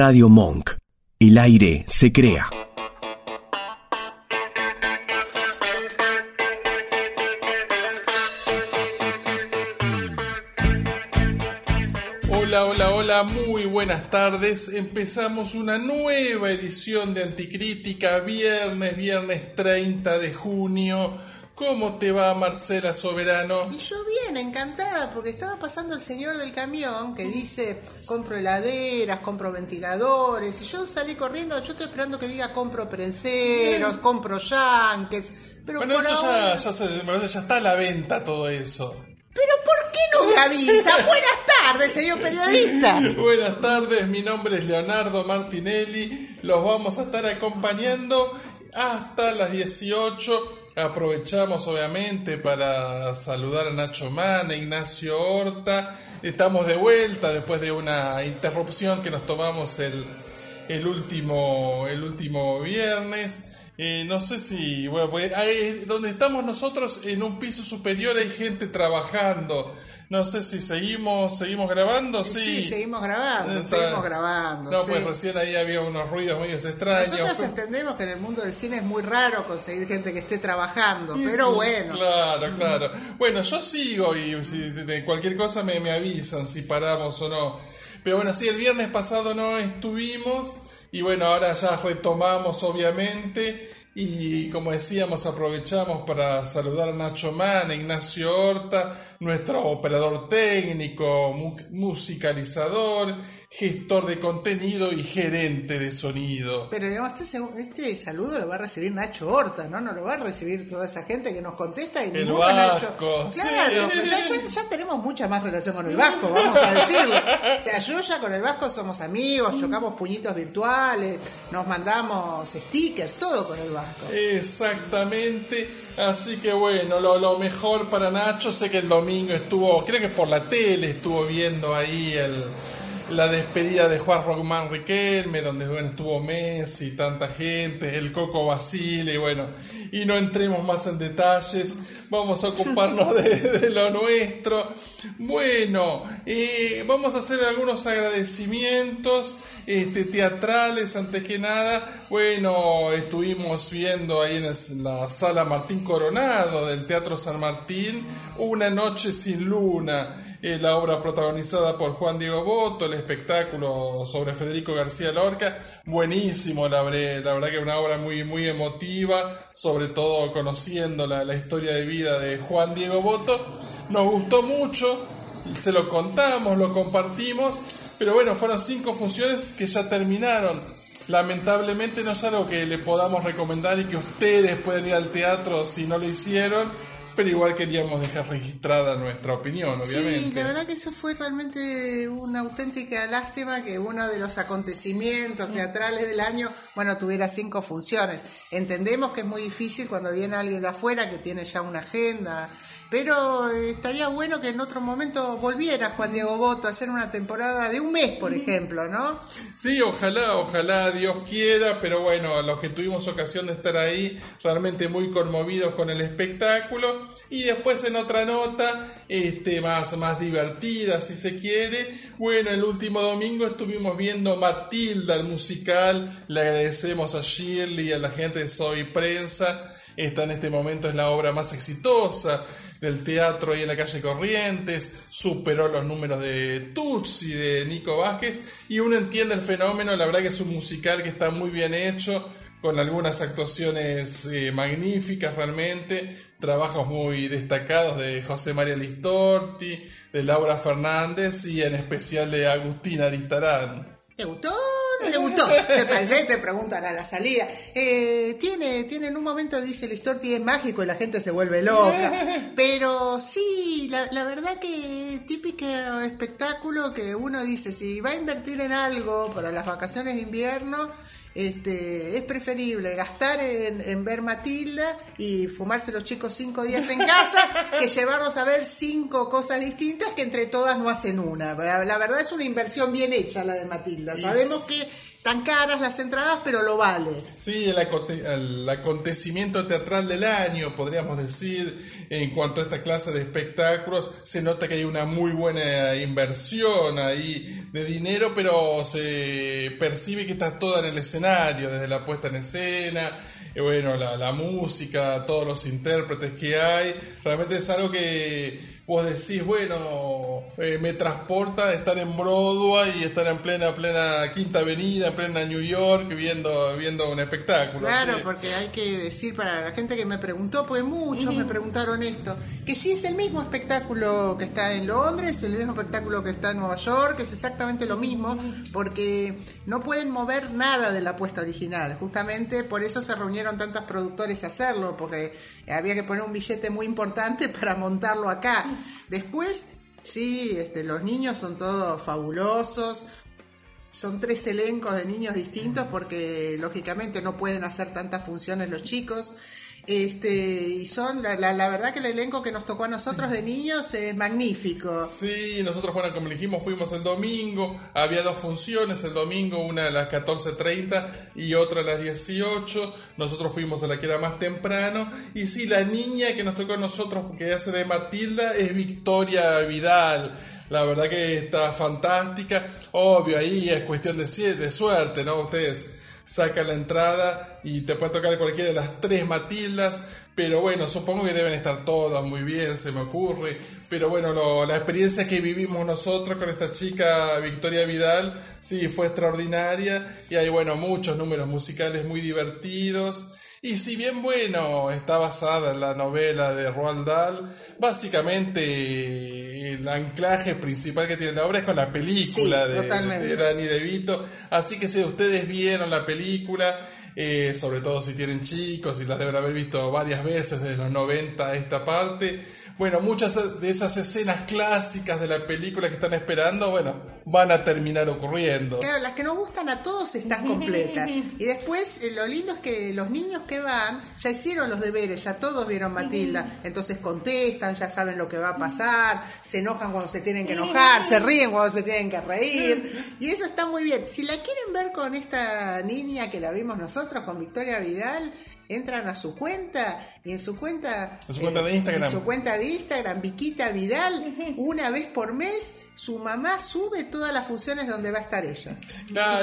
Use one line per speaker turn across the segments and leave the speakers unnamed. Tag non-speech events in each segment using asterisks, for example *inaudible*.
Radio Monk. El aire se crea.
Hola, hola, hola, muy buenas tardes. Empezamos una nueva edición de Anticrítica, viernes, viernes 30 de junio. ¿Cómo te va Marcela Soberano?
Y yo bien, encantada, porque estaba pasando el señor del camión que dice, compro heladeras, compro ventiladores, y yo salí corriendo, yo estoy esperando que diga, compro prenseros, compro yanques, pero
Bueno,
por
eso ya,
ahora-
ya, se- me parece, ya está a la venta todo eso.
Pero ¿por qué no me avisa? *laughs* Buenas tardes, señor periodista. *laughs*
Buenas tardes, mi nombre es Leonardo Martinelli. Los vamos a estar acompañando hasta las 18. Aprovechamos obviamente para saludar a Nacho Mana, Ignacio Horta. Estamos de vuelta después de una interrupción que nos tomamos el, el último, el último viernes. Eh, no sé si, bueno, pues ahí donde estamos nosotros en un piso superior hay gente trabajando. No sé si seguimos, seguimos grabando, sí.
Sí, seguimos grabando,
Está-
seguimos grabando.
No,
sí.
pues recién ahí había unos ruidos medios extraños.
Nosotros entendemos que en el mundo del cine es muy raro conseguir gente que esté trabajando, pero bueno.
Claro, claro. Bueno, yo sigo y si de cualquier cosa me, me avisan si paramos o no. Pero bueno, sí, el viernes pasado no estuvimos y bueno, ahora ya retomamos obviamente y como decíamos aprovechamos para saludar a Nacho Mana, Ignacio Horta, nuestro operador técnico, mu- musicalizador, gestor de contenido y gerente de sonido.
Pero digamos, este, este saludo lo va a recibir Nacho Horta, ¿no? No lo va a recibir toda esa gente que nos contesta y
El Vasco,
Nacho. Claro,
sí.
ya, ya- ya tenemos mucha más relación con el Vasco, vamos a decirlo. O sea, yo ya con el Vasco somos amigos, chocamos puñitos virtuales, nos mandamos stickers, todo con el Vasco.
Exactamente, así que bueno, lo, lo mejor para Nacho, sé que el domingo estuvo, creo que por la tele estuvo viendo ahí el, la despedida de Juan Román Riquelme, donde bueno, estuvo Messi, tanta gente, el Coco Basile, bueno, y no entremos más en detalles, vamos a ocuparnos de, lo nuestro. Bueno, eh, vamos a hacer algunos agradecimientos este, teatrales antes que nada. Bueno, estuvimos viendo ahí en la sala Martín Coronado del Teatro San Martín, Una noche sin luna. Eh, la obra protagonizada por Juan Diego Boto, el espectáculo sobre Federico García Lorca, buenísimo, la, la verdad que una obra muy, muy emotiva, sobre todo conociendo la, la historia de vida de Juan Diego Boto, nos gustó mucho, se lo contamos, lo compartimos, pero bueno, fueron cinco funciones que ya terminaron. Lamentablemente no es algo que le podamos recomendar y que ustedes pueden ir al teatro si no lo hicieron, pero igual queríamos dejar registrada nuestra opinión, obviamente.
Sí, la verdad que eso fue realmente una auténtica lástima que uno de los acontecimientos teatrales del año, bueno, tuviera cinco funciones. Entendemos que es muy difícil cuando viene alguien de afuera que tiene ya una agenda, pero estaría bueno que en otro momento volviera Juan Diego Boto a hacer una temporada de un mes, por ejemplo, ¿no?
Sí, ojalá, ojalá Dios quiera, pero bueno, a los que tuvimos ocasión de estar ahí, realmente muy conmovidos con el espectáculo. Y después en otra nota, este, más, más divertida si se quiere, bueno, el último domingo estuvimos viendo Matilda, el musical, le agradecemos a Shirley y a la gente de Soy Prensa, esta en este momento es la obra más exitosa del teatro ahí en la calle Corrientes, superó los números de Tutsi, de Nico Vázquez, y uno entiende el fenómeno, la verdad que es un musical que está muy bien hecho, con algunas actuaciones eh, magníficas realmente, trabajos muy destacados de José María Listorti, de Laura Fernández y en especial de Agustina Aristarán.
¿Le gustó? ¿No le gustó? Me parece te preguntan a la salida. Eh, tiene, tiene en un momento, dice el Listorti, es mágico y la gente se vuelve loca. *laughs* Pero sí, la, la verdad que típico espectáculo que uno dice, si va a invertir en algo para las vacaciones de invierno, este, es preferible gastar en, en ver Matilda y fumarse los chicos cinco días en casa que *laughs* llevarlos a ver cinco cosas distintas que entre todas no hacen una. La, verdad es una inversión bien hecha la de Matilda. Sabemos que tan caras las entradas, pero lo vale.
Sí, el, aconte- el acontecimiento teatral del año, podríamos decir, en cuanto a esta clase de espectáculos, se nota que hay una muy buena inversión ahí de dinero, pero se percibe que está toda en el escenario, desde la puesta en escena, y bueno, la música, todos los intérpretes que hay, realmente es algo que vos decís, bueno, eh, me transporta estar en Broadway y estar en plena, plena Quinta Avenida, en plena New York, viendo, viendo un espectáculo.
Claro,
sí.
porque hay que decir para la gente que me preguntó, pues muchos me preguntaron esto, que sí es el mismo espectáculo que está en Londres, el mismo espectáculo que está en Nueva York, es exactamente lo mismo, porque no pueden mover nada de la apuesta original. Justamente por eso se reunieron tantos productores a hacerlo, porque había que poner un billete muy importante *laughs* para montarlo acá. Después, sí, este, los niños son todos fabulosos, son tres elencos de niños distintos porque lógicamente no pueden hacer tantas funciones los chicos. Este, y son, la, la, la verdad que el elenco que nos tocó a nosotros de niños es magnífico.
Sí, nosotros, bueno, como dijimos, fuimos el domingo. Había dos funciones el domingo, una a las 14.30 y otra a las 18. Nosotros fuimos a la que era más temprano. Y sí, la niña que nos tocó a nosotros, que hace de Matilda, es Victoria Vidal. La verdad que está fantástica. Obvio, ahí es cuestión de, de suerte, ¿no? Ustedes sacan la entrada y te puede tocar cualquiera de las tres Matildas. Pero bueno, supongo que deben estar todas muy bien, se me ocurre. Pero bueno, la experiencia que vivimos nosotros con esta chica Victoria Vidal, sí, fue extraordinaria. Y hay, bueno, muchos números musicales muy divertidos. Y si bien, bueno, está basada en la novela de Roald Dahl, básicamente el anclaje principal que tiene la obra es con la película
Sí,
de, de Danny DeVito. Así que si ustedes vieron la película, eh, sobre todo si tienen chicos y las deben haber visto varias veces desde los 90 a esta parte, bueno, muchas de esas escenas clásicas de la película que están esperando, bueno, van a terminar ocurriendo.
Claro, las que nos gustan a todos están completas. *laughs* Y después eh, lo lindo es que los niños que van ya hicieron los deberes, ya todos vieron Matilda, entonces contestan, ya saben lo que va a pasar, se enojan cuando se tienen que enojar, se ríen cuando se tienen que reír. Y eso está muy bien. Si la quieren ver con esta niña que la vimos nosotros, con Victoria Vidal, entran a su cuenta y en su cuenta
En su cuenta de Instagram.
en su cuenta de Instagram Viquita Vidal una vez por mes su mamá sube todas las funciones donde va a estar ella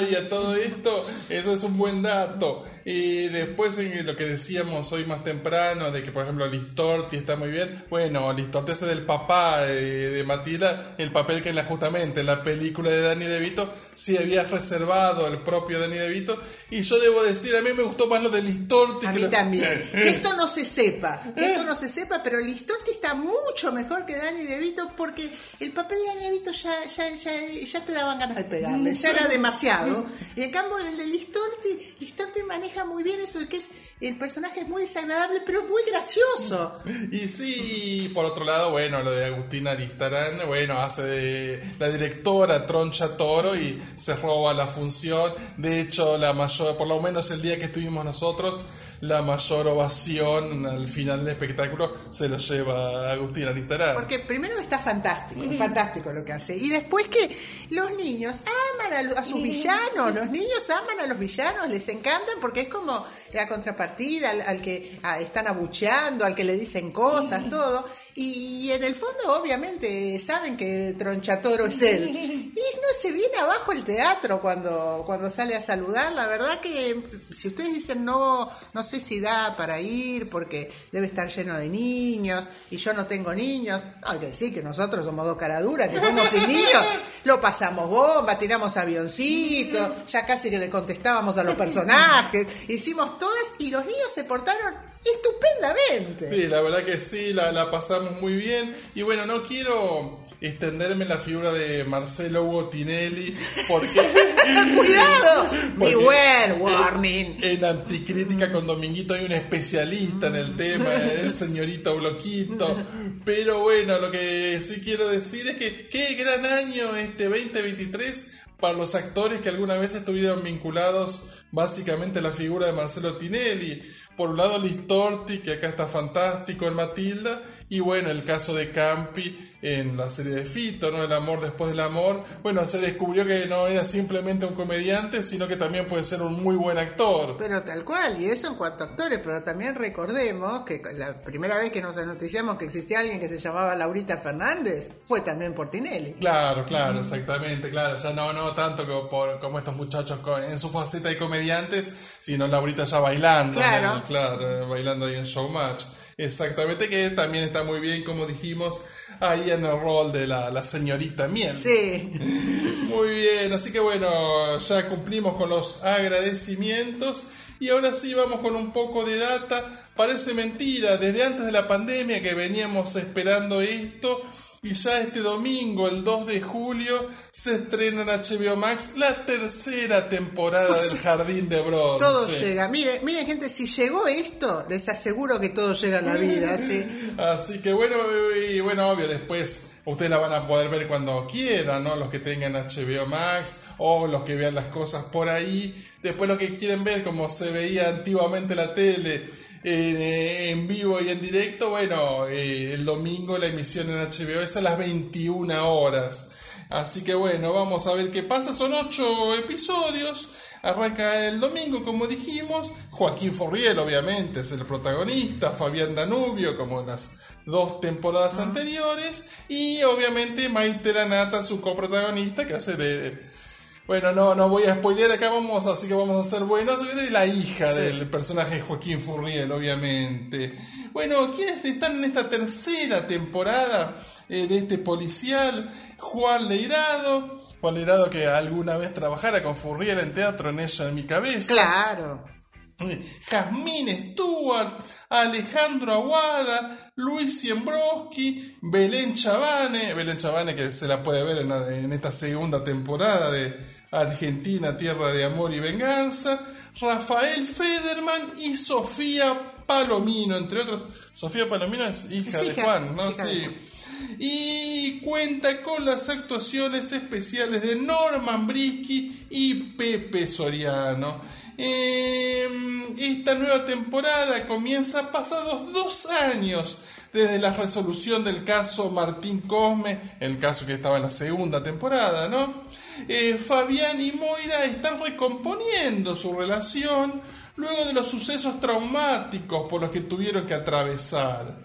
y a todo esto, eso es un buen dato. Y después en lo que decíamos hoy más temprano, de que por ejemplo Listorti está muy bien. Bueno, Listorti es el papá de, de Matilda, el papel que en la, justamente en la película de Danny DeVito sí había reservado el propio Danny DeVito. Y yo debo decir, a mí me gustó más lo de Listorti.
a
que
mí
lo-
también *laughs* que esto no se sepa que esto no se sepa pero Listorti está mucho mejor que Dani DeVito porque el papel de Dani DeVito ya, ya, ya, ya te daban ganas de pegarle ya era demasiado y en cambio el de Listorti Listorti maneja muy bien eso de que es el personaje es muy desagradable pero es muy gracioso
Y sí, por otro lado, bueno, lo de Agustina Aristarán, bueno, hace de la directora Troncha Toro y se roba la función. De hecho, la mayor, por lo menos el día que estuvimos nosotros, la mayor ovación al final del espectáculo se lo lleva Agustina Aristarán.
Porque primero está fantástico, fantástico lo que hace. Y después que los niños aman a, lo- a sus villanos, los *laughs* niños aman a los villanos, les encantan porque es como la contrapartida al, al que ah, están abucheando, al que le dicen cosas, todo. Y en el fondo, obviamente, saben que Tronchatoro es él. *laughs* Y no se viene abajo el teatro cuando, cuando sale a saludar. La verdad que si ustedes dicen no, no sé si da para ir porque debe estar lleno de niños y yo no tengo niños. No, hay que decir que nosotros somos dos caraduras, que fuimos sin niños. *laughs* Lo pasamos bomba, tiramos avioncitos, ya casi que le contestábamos a los *laughs* personajes. Hicimos todas y los niños se portaron estupendamente.
Sí, la verdad que sí, la, la pasamos muy bien. Y bueno, no quiero extenderme en la figura de Marcelo Hugo Tinelli, porque *laughs*
¡Cuidado! *laughs*
Porque-
Beware, warning.
en Anticrítica con Dominguito hay un especialista en el tema, el señorito Bloquito. Pero bueno, lo que sí quiero decir es que qué gran año este 2023 para los actores que alguna vez estuvieron vinculados básicamente a la figura de Marcelo Tinelli. Por un lado Listorti, que acá está fantástico en Matilda, y bueno, el caso de Campi en la serie de Fito, ¿no? El amor después del amor. Bueno, se descubrió que no era simplemente un comediante, sino que también puede ser un muy buen actor.
Pero tal cual, y eso en cuanto a actores, pero también recordemos que la primera vez que nos anoticiamos que existía alguien que se llamaba Laurita Fernández fue también por Tinelli.
Claro, claro, exactamente, claro. Ya no, no tanto como, por, como estos muchachos en su faceta de comediantes, sino Laurita ya bailando.
Claro.
Claro, bailando ahí en Showmatch. Exactamente, que también está muy bien, como dijimos, ahí en el rol de la, la señorita Miel.
Sí. *laughs*
Muy bien, así que bueno, ya cumplimos con los agradecimientos y ahora sí vamos con un poco de data. Parece mentira, desde antes de la pandemia que veníamos esperando esto y ya este domingo, el 2 de julio, se estrena en HBO Max la tercera temporada del Jardín de Bronce.
Todo llega. Miren, miren gente, si llegó esto, les aseguro que todo llega en la vida. *laughs* ¿sí?
Así que bueno, y bueno, obvio, después ustedes la van a poder ver cuando quieran, ¿no? Los que tengan HBO Max o los que vean las cosas por ahí. Después los que quieren ver como se veía antiguamente la tele eh, en vivo y en directo, bueno, eh, el domingo la emisión en HBO es a las 21 horas. Así que bueno, vamos a ver qué pasa. Son ocho episodios. Arranca el domingo, como dijimos. Joaquín Forriel, obviamente, es el protagonista. Fabián Danubio, como en las dos temporadas anteriores. Y obviamente Maite Lanata, su coprotagonista, que hace de bueno, no, no voy a spoilear acá, vamos, así que vamos a ser buenos. De la hija del personaje Joaquín Furriel, obviamente. Bueno, ¿quiénes están en esta tercera temporada eh, de este policial? Juan Leirado. Juan Leirado que alguna vez trabajara con Furriel en teatro en ella en mi cabeza.
Claro.
Eh, Jazmín Stewart, Alejandro Aguada, Luis Siembroski, Belén Chavane, Belén Chavane que se la puede ver en esta segunda temporada de, Argentina, Tierra de Amor y Venganza, Rafael Federman y Sofía Palomino, entre otros. Sofía Palomino es hija, de Juan, ¿no? Sí. Y cuenta con las actuaciones especiales de Norman Brisky y Pepe Soriano. Em, esta nueva temporada comienza pasados dos años desde la resolución del caso Martín Cosme, el caso que estaba en la segunda temporada, ¿no? Eh, Fabián y Moira están recomponiendo su relación luego de los sucesos traumáticos por los que tuvieron que atravesar.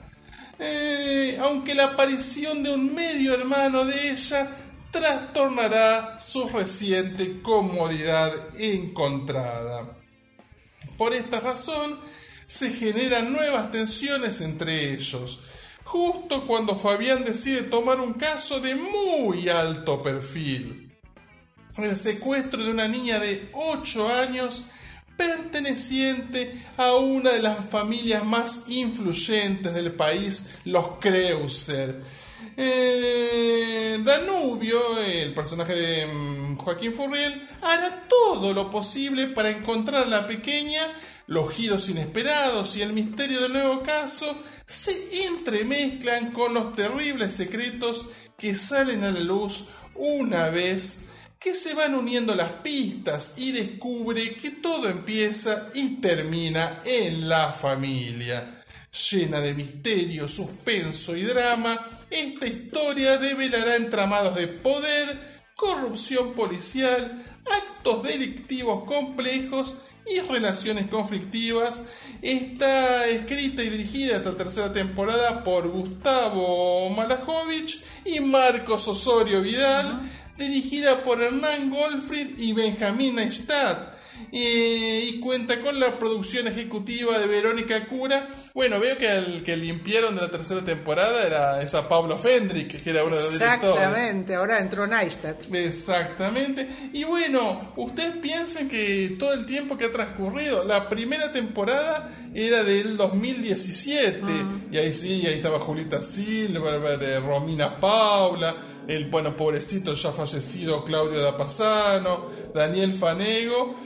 Eh, aunque la aparición de un medio hermano de ella trastornará su reciente comodidad encontrada. Por esta razón, se generan nuevas tensiones entre ellos, justo cuando Fabián decide tomar un caso de muy alto perfil. El secuestro de una niña de 8 años perteneciente a una de las familias más influyentes del país, los Kreuser. Eh, Danubio, el personaje de mm, Joaquín Furriel, hará todo lo posible para encontrar a la pequeña los giros inesperados y el misterio del nuevo caso se entremezclan con los terribles secretos que salen a la luz una vez que se van uniendo las pistas y descubre que todo empieza y termina en la familia. Llena de misterio, suspenso y drama, esta historia develará entramados de poder, corrupción policial, actos delictivos complejos y relaciones conflictivas. Está escrita y dirigida esta tercera temporada por Gustavo Malajovich y Marcos Osorio Vidal, dirigida por Hernán Goldfried y Benjamín Neistat y cuenta con la producción ejecutiva de Verónica Cura. Bueno, veo que el que limpiaron de la tercera temporada era esa Pablo Fendrick, que era uno de los directores.
Exactamente, ahora entró Neistat.
Exactamente. Y bueno, ustedes piensen que todo el tiempo que ha transcurrido, la primera temporada era del 2017, y ahí sí, ahí estaba Julita Silver, eh, Romina Paula, el bueno pobrecito ya fallecido Claudio Dapasano, Daniel Fanego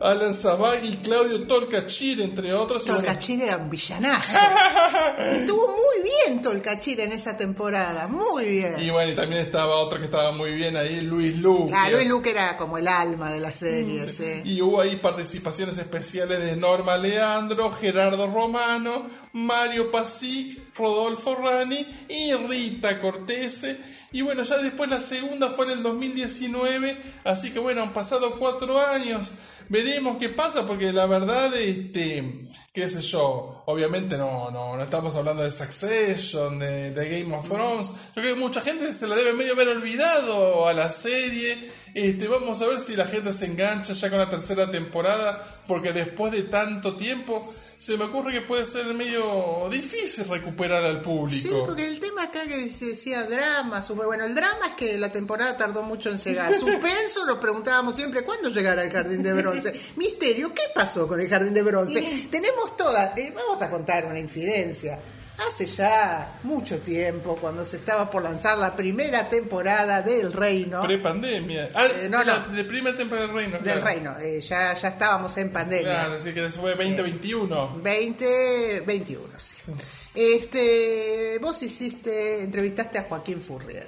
Alan Sabag y Claudio Tolcachir, entre otros.
Tolcachir era un villanazo. *laughs* Estuvo muy bien Tolcachir en esa temporada, muy bien.
y bueno, y también estaba otro que estaba muy bien ahí, Luis Luque.
Ah, Luis Luque era como el alma de la serie, sí.
Y hubo ahí participaciones especiales de Norma Leandro, Gerardo Romano, Mario Pasic, Rodolfo Rani y Rita Cortese. Y bueno, ya después la segunda fue en el 2019, así que bueno, han pasado cuatro años. Veremos qué pasa, porque la verdad, este, qué sé yo, obviamente no, no, no estamos hablando de Succession, de, Game of Thrones. Yo creo que mucha gente se la debe medio haber olvidado a la serie. Este, vamos a ver si la gente se engancha ya con la tercera temporada, porque después de tanto tiempo se me ocurre que puede ser medio difícil recuperar al público.
Sí, porque el tema acá que se decía drama, bueno, el drama es que la temporada tardó mucho en llegar. *laughs* Suspenso, nos preguntábamos siempre cuándo llegará el Jardín de Bronce. *laughs* Misterio, ¿qué pasó con el Jardín de Bronce? Tenemos todas, eh, vamos a contar una infidencia. Hace ya mucho tiempo, cuando se estaba por lanzar la primera temporada del Reino,
Pre-pandemia. Ah,
Eh, no,
la,
no.
primera temporada del Reino.
del
claro.
Reino, eh, ya, ya estábamos en pandemia.
Claro, así que eso fue 2021.
20, 21, sí. Este, vos hiciste, entrevistaste a Joaquín Furriel.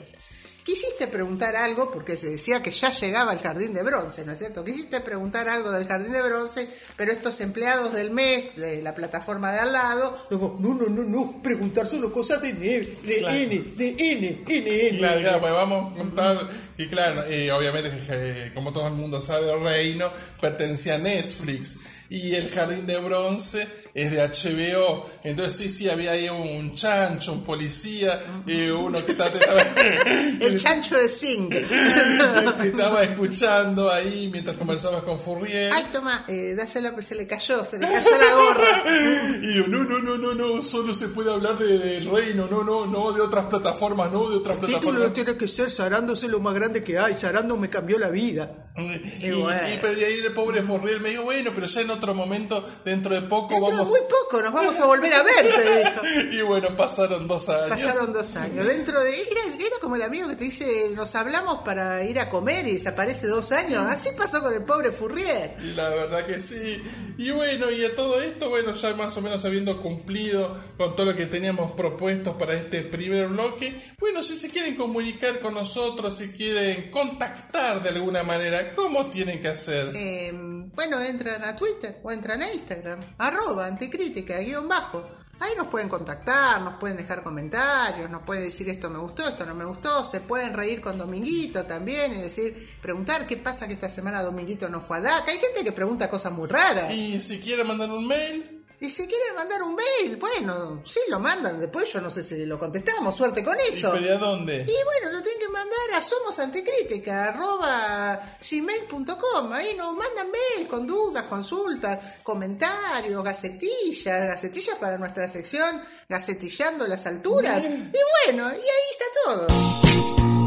Quisiste preguntar algo, porque se decía que ya llegaba el Jardín de Bronce, ¿no es cierto? Quisiste preguntar algo del Jardín de Bronce, pero estos empleados del mes de la plataforma de al lado, digo, no, no, no, no, preguntar solo cosas de, N, de
Claro.
N, de N, N, N.
Claro, claro, pues vamos a contar que, claro, eh, obviamente, como todo el mundo sabe, el reino pertenecía a Netflix y el Jardín de Bronce es de HBO. Entonces, sí, sí, había ahí un chancho, un policía, eh, uno que estaba, *laughs*
El chancho de Sing. *laughs*
que estaba escuchando ahí mientras conversabas con Furriel.
Ay, toma, eh, dásela, pues se le cayó, se le cayó la gorra. *laughs*
Y yo, no, no, no, no, no, solo se puede hablar de- del reino, no, no, no, de otras plataformas, no, de otras
El título
plataformas.
tiene que ser Sarando es lo más grande que hay. Sarando me cambió la vida.
Y, y, de ahí el pobre Forriel me dijo, bueno, pero ya en otro momento, dentro de poco
Dentro de
vamos...
muy poco nos vamos a volver a ver, te dijo. *laughs*
Y bueno, pasaron dos años.
Pasaron dos años. Dentro de. Era, era como el amigo que te dice, nos hablamos para ir a comer y desaparece dos años. Así pasó con el pobre Furrier.
Y la verdad que sí. Y bueno, y a todo esto, bueno, ya más o menos habiendo cumplido con todo lo que teníamos propuestos para este primer bloque, bueno, si se quieren comunicar con nosotros, si quieren contactar de alguna manera, ¿cómo tienen que hacer?
Eh, bueno, entran a Twitter o entran a Instagram. Arroba anticrítica, guion bajo. Ahí nos pueden contactar, nos pueden dejar comentarios, nos pueden decir esto me gustó, esto no me gustó, se pueden reír con Dominguito también y decir, preguntar qué pasa que esta semana Dominguito no fue a DACA. Hay gente que pregunta cosas muy raras.
Y si quieren mandar un mail,
Y si quieren mandar un mail, bueno, sí lo mandan, después yo no sé si lo contestamos, suerte con eso.
¿y pero ¿y a dónde?
Y bueno, lo tienen que mandar a somosantecrítica, arroba gmail.com. Ahí nos mandan mail con dudas, consultas, comentarios, gacetillas, gacetillas para nuestra sección, gacetillando las alturas. Y bueno, y ahí está todo.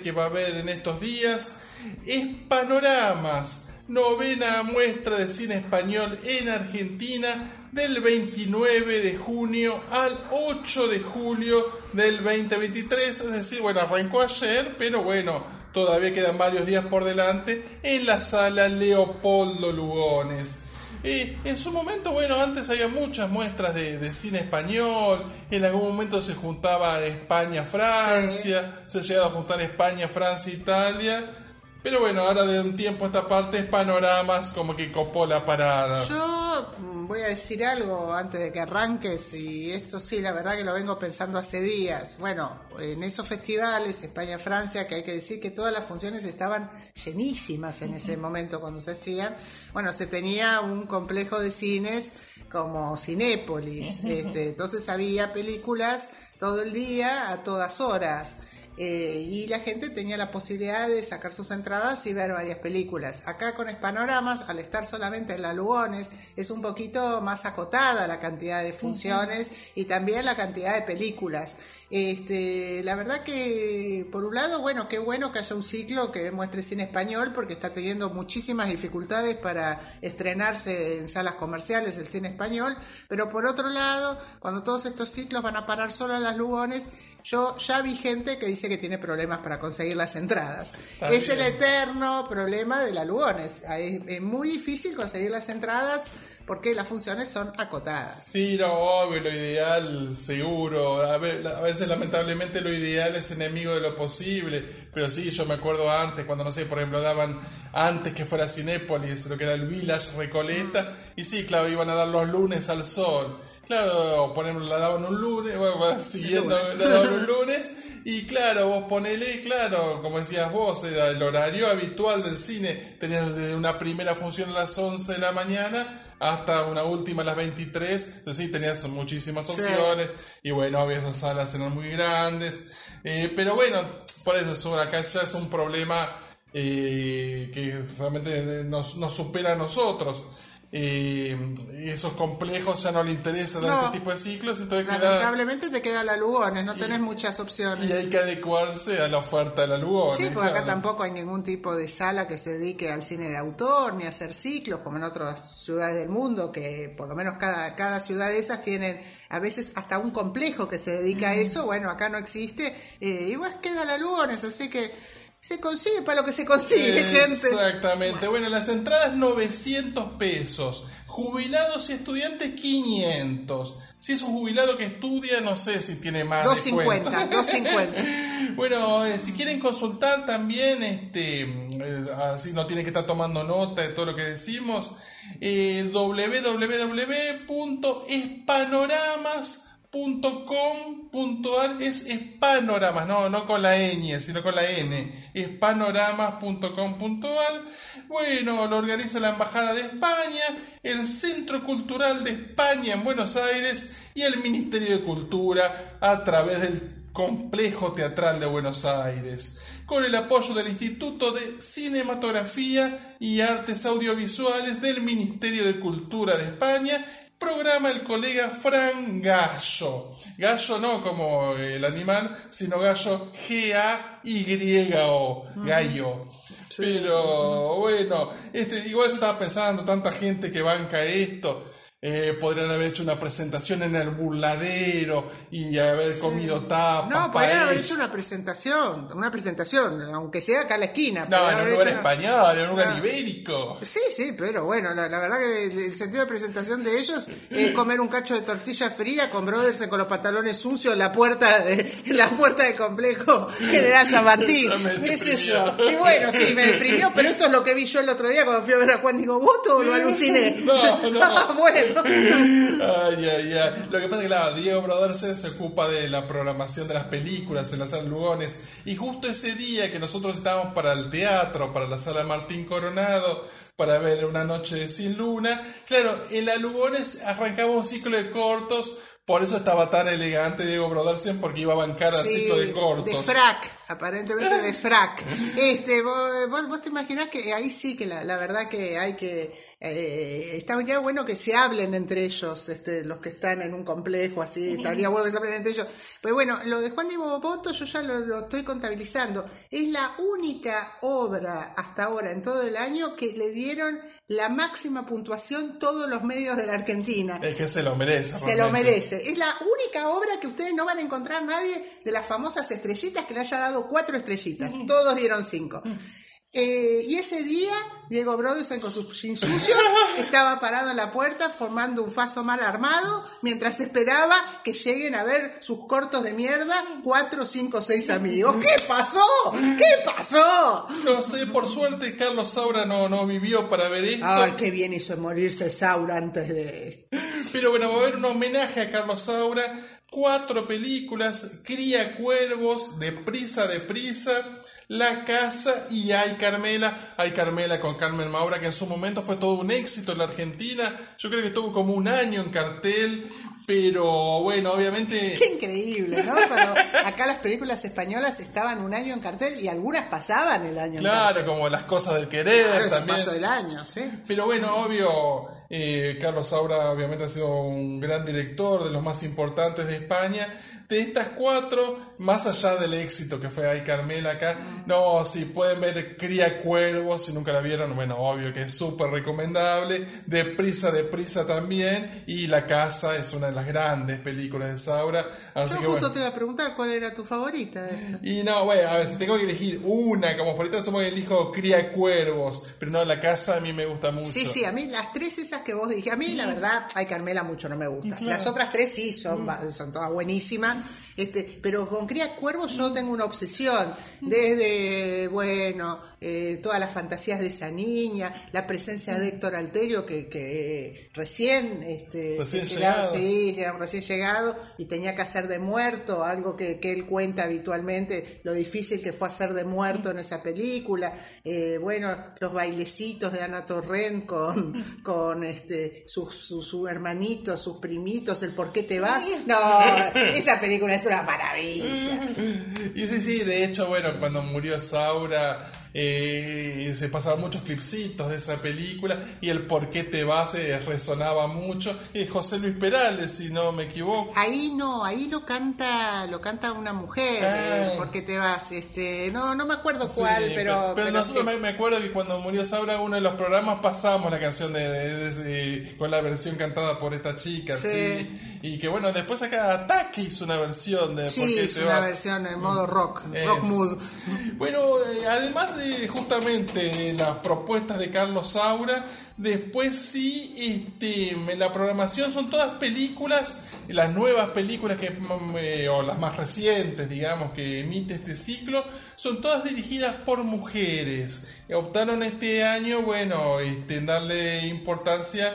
Que va a haber en estos días. Es Panoramas, novena muestra de cine español en Argentina del 29 de junio al 8 de julio del 2023, es decir, bueno, arrancó ayer, pero bueno, todavía quedan varios días por delante en la sala Leopoldo Lugones. Y en su momento, bueno, antes había muchas muestras de, de cine español, en algún momento se juntaba España-Francia, se llegaba a juntar España-Francia-Italia, pero bueno, ahora de un tiempo a esta parte es panoramas como que copó la parada.
Yo mm, voy a decir algo antes de que arranques, y esto sí, la verdad que lo vengo pensando hace días. Bueno, en esos festivales, España-Francia, que hay que decir que todas las funciones estaban llenísimas en ese momento cuando se hacían, bueno, se tenía un complejo de cines como Cinépolis, este, entonces había películas todo el día, a todas horas. Eh, y la gente tenía la posibilidad de sacar sus entradas y ver varias películas. Acá con Panoramas, al estar solamente en la Lugones, es un poquito más acotada la cantidad de funciones y también la cantidad de películas. Este, la verdad que, por un lado, bueno, qué bueno que haya un ciclo que muestre cine español porque está teniendo muchísimas dificultades para estrenarse en salas comerciales el cine español, pero por otro lado, cuando todos estos ciclos van a parar solo a las Lugones, yo ya vi gente que dice que tiene problemas para conseguir las entradas.
Está
es el eterno problema de la Lugones. Es, es muy difícil conseguir las entradas porque las funciones son acotadas.
Sí, no, obvio, lo ideal, seguro. A ve- a veces, lamentablemente, lo ideal es enemigo de lo posible. Pero sí, yo me acuerdo antes, cuando no sé, por ejemplo, daban antes que fuera Cinépolis, lo que era el Village Recoleta. Y sí, claro, iban a dar los lunes al sol. Claro, por ejemplo, la daban un lunes, bueno, *laughs* siguiendo, *laughs* la daban un lunes. Y claro, vos ponele, claro, como decías vos, era el horario habitual del cine. Tenías desde una primera función a las 11 de la mañana hasta una última a las 23. Entonces sí, tenías muchísimas opciones. Y bueno, obvio, esas salas eran muy grandes. Eh, pero bueno, por eso acá ya es un problema eh, que realmente nos, nos supera a nosotros. Eh, esos complejos ya no le interesan a
No.
este tipo de ciclos, entonces queda,
Lamentablemente te queda la Lugones, no tenés muchas opciones.
y hay que adecuarse a la oferta de la Lugones.
Sí, porque acá
claro.
tampoco hay ningún tipo de sala que se dedique al cine de autor ni a hacer ciclos como en otras ciudades del mundo, que por lo menos cada, cada ciudad de esas tienen a veces hasta un complejo que se dedica a eso. Bueno, acá no existe. Eh, igual queda la Lugones, así que se consigue para lo que se consigue, *laughs* gente.
Exactamente. Bueno, las entradas 900 pesos. Jubilados y estudiantes 500. Si es un jubilado que estudia, no sé si tiene más.
250,
descuento.
250.
Bueno, eh, si quieren consultar también, este, eh, así no tienen que estar tomando nota de todo lo que decimos. eh, www.espanoramas.com.ar es Espanoramas, no, no con la ñ, sino con la N, espanoramas.com.ar. Bueno, lo organiza la Embajada de España, el Centro Cultural de España en Buenos Aires y el Ministerio de Cultura a través del Complejo Teatral de Buenos Aires, con el apoyo del Instituto de Cinematografía y Artes Audiovisuales del Ministerio de Cultura de España, programa el colega Fran Gallo. Gallo no como el animal, sino Gallo G-A-Y-O, Gallo. Pero bueno, este, igual yo estaba pensando, tanta gente que banca esto. Eh, podrían haber hecho una presentación en el burladero y haber comido tapas.
No, podrían haber hecho una presentación, una presentación, aunque sea acá a la esquina.
No, en un lugar
una-
español, en un lugar
Ah.
ibérico.
Sí, sí, pero bueno, la, la verdad que el, sentido de presentación de ellos es comer un cacho de tortilla fría con brothers con los pantalones sucios en la puerta de, en la puerta del complejo General San Martín. *laughs* ¿Qué sé yo? Y bueno, sí, me deprimió, pero esto es lo que vi yo el otro día cuando fui a ver a Juan Digo, ¿voto o lo aluciné? *laughs*
No, no. *laughs*
bueno.
Ay, ay, ay. Lo que pasa es que claro, Diego Brodersen se ocupa de la programación de las películas en la sala Lugones. Y justo ese día que nosotros estábamos para el teatro, para la sala Martín Coronado, para ver una noche sin luna, claro, en la Lugones arrancaba un ciclo de cortos. Por eso estaba tan elegante Diego Brodersen, porque iba a bancar al
Sí,
ciclo de cortos.
de frac, aparentemente de frac. Este, vos, vos, te imaginás que ahí sí que la, la verdad que hay que eh, estaría bueno que se hablen entre ellos, este, los que están en un complejo así, estaría bueno que se hablen entre ellos. Pues bueno, lo de Juan Diego Boto yo ya lo, lo estoy contabilizando. Es la única obra hasta ahora en todo el año que le dieron la máxima puntuación todos los medios de la Argentina.
Es que se lo merece.
Se lo merece. Es la única obra que ustedes no van a encontrar nadie de las famosas estrellitas que le haya dado cuatro estrellitas. Todos dieron cinco. Eh, y ese día, Diego Brodersen con sus jeans sucios *laughs* estaba parado en la puerta formando un faso mal armado mientras esperaba que lleguen a ver sus cortos de mierda cuatro, cinco, seis amigos. ¿Qué pasó? ¿Qué pasó?
No sé, por suerte Carlos Saura no, no vivió para ver esto.
Ay, qué bien hizo morirse Saura antes de esto.
Pero bueno, va a haber un homenaje a Carlos Saura. Cuatro películas, Cría Cuervos, Deprisa, Deprisa, La Casa y Ay Carmela. Ay Carmela con Carmen Maura, que en su momento fue todo un éxito en la Argentina. Yo creo que estuvo como un año en cartel. Pero bueno, obviamente... *laughs*
Qué increíble, ¿no? Cuando acá las películas españolas estaban un año en cartel y algunas pasaban el año en
Claro,
cartel.
como las cosas del querer
Claro,
también.
pasó el año, ¿sí?
Pero bueno, obvio, Carlos Saura obviamente ha sido un gran director, de los más importantes de España. De estas cuatro, más allá del éxito que fue ahí Carmela acá, no, si pueden ver Cría Cuervos, si nunca la vieron, bueno, obvio que es súper recomendable. Deprisa, Deprisa también. Y La Casa es una de las grandes películas de Saura. Así
Yo
que
justo
bueno.
te iba a preguntar cuál era tu favorita de.
Y no, bueno, a ver, si tengo que elegir una como favorita, somos elijo Cría Cuervos. Pero no, La Casa a mí me gusta mucho.
Sí, sí, a mí las tres esas que vos dije, a mí la verdad, ay Carmela mucho no me gusta. Las otras tres sí son, son todas buenísimas, este, pero con Cría Cuervos yo tengo una obsesión, desde, bueno, eh, todas las fantasías de esa niña, la presencia de Héctor Alterio que, que recién, este,
Recién
se llegaba-
llegado.
sí, recién llegado y tenía que hacer de muerto, algo que, que él cuenta habitualmente, lo difícil que fue hacer de muerto en esa película. Eh, bueno, los bailecitos de Ana Torrent con, *laughs* con este, sus, sus, sus hermanitos, sus primitos, el por qué te vas. No, esa película es una maravilla. *laughs*
Y sí, sí, de hecho, bueno, cuando murió Saura, eh, se pasaban muchos clipsitos de esa película y el por qué te vas eh, resonaba mucho. Y José Luis Perales, si no me equivoco.
Ahí no, ahí lo canta, lo canta una mujer,
Ah.
eh, ¿por qué te vas? Este, no, no me acuerdo
Sí,
cuál, pero,
pero, nosotros
sí.
me, me acuerdo que cuando murió Saura, uno de los programas pasamos la canción de, de- de- con la versión cantada por esta chica,
Sí.
sí. Y que bueno, después acá Ataque hizo una versión de
Sí,
te
una versión en modo rock,
Es.
rock mood.
Bueno, eh, además de justamente las propuestas de Carlos Saura, Después sí, este, la programación son todas películas, las nuevas películas que, mm, eh, o las más recientes, digamos, que emite este ciclo, son todas dirigidas por mujeres. Optaron este año, bueno, este, en darle importancia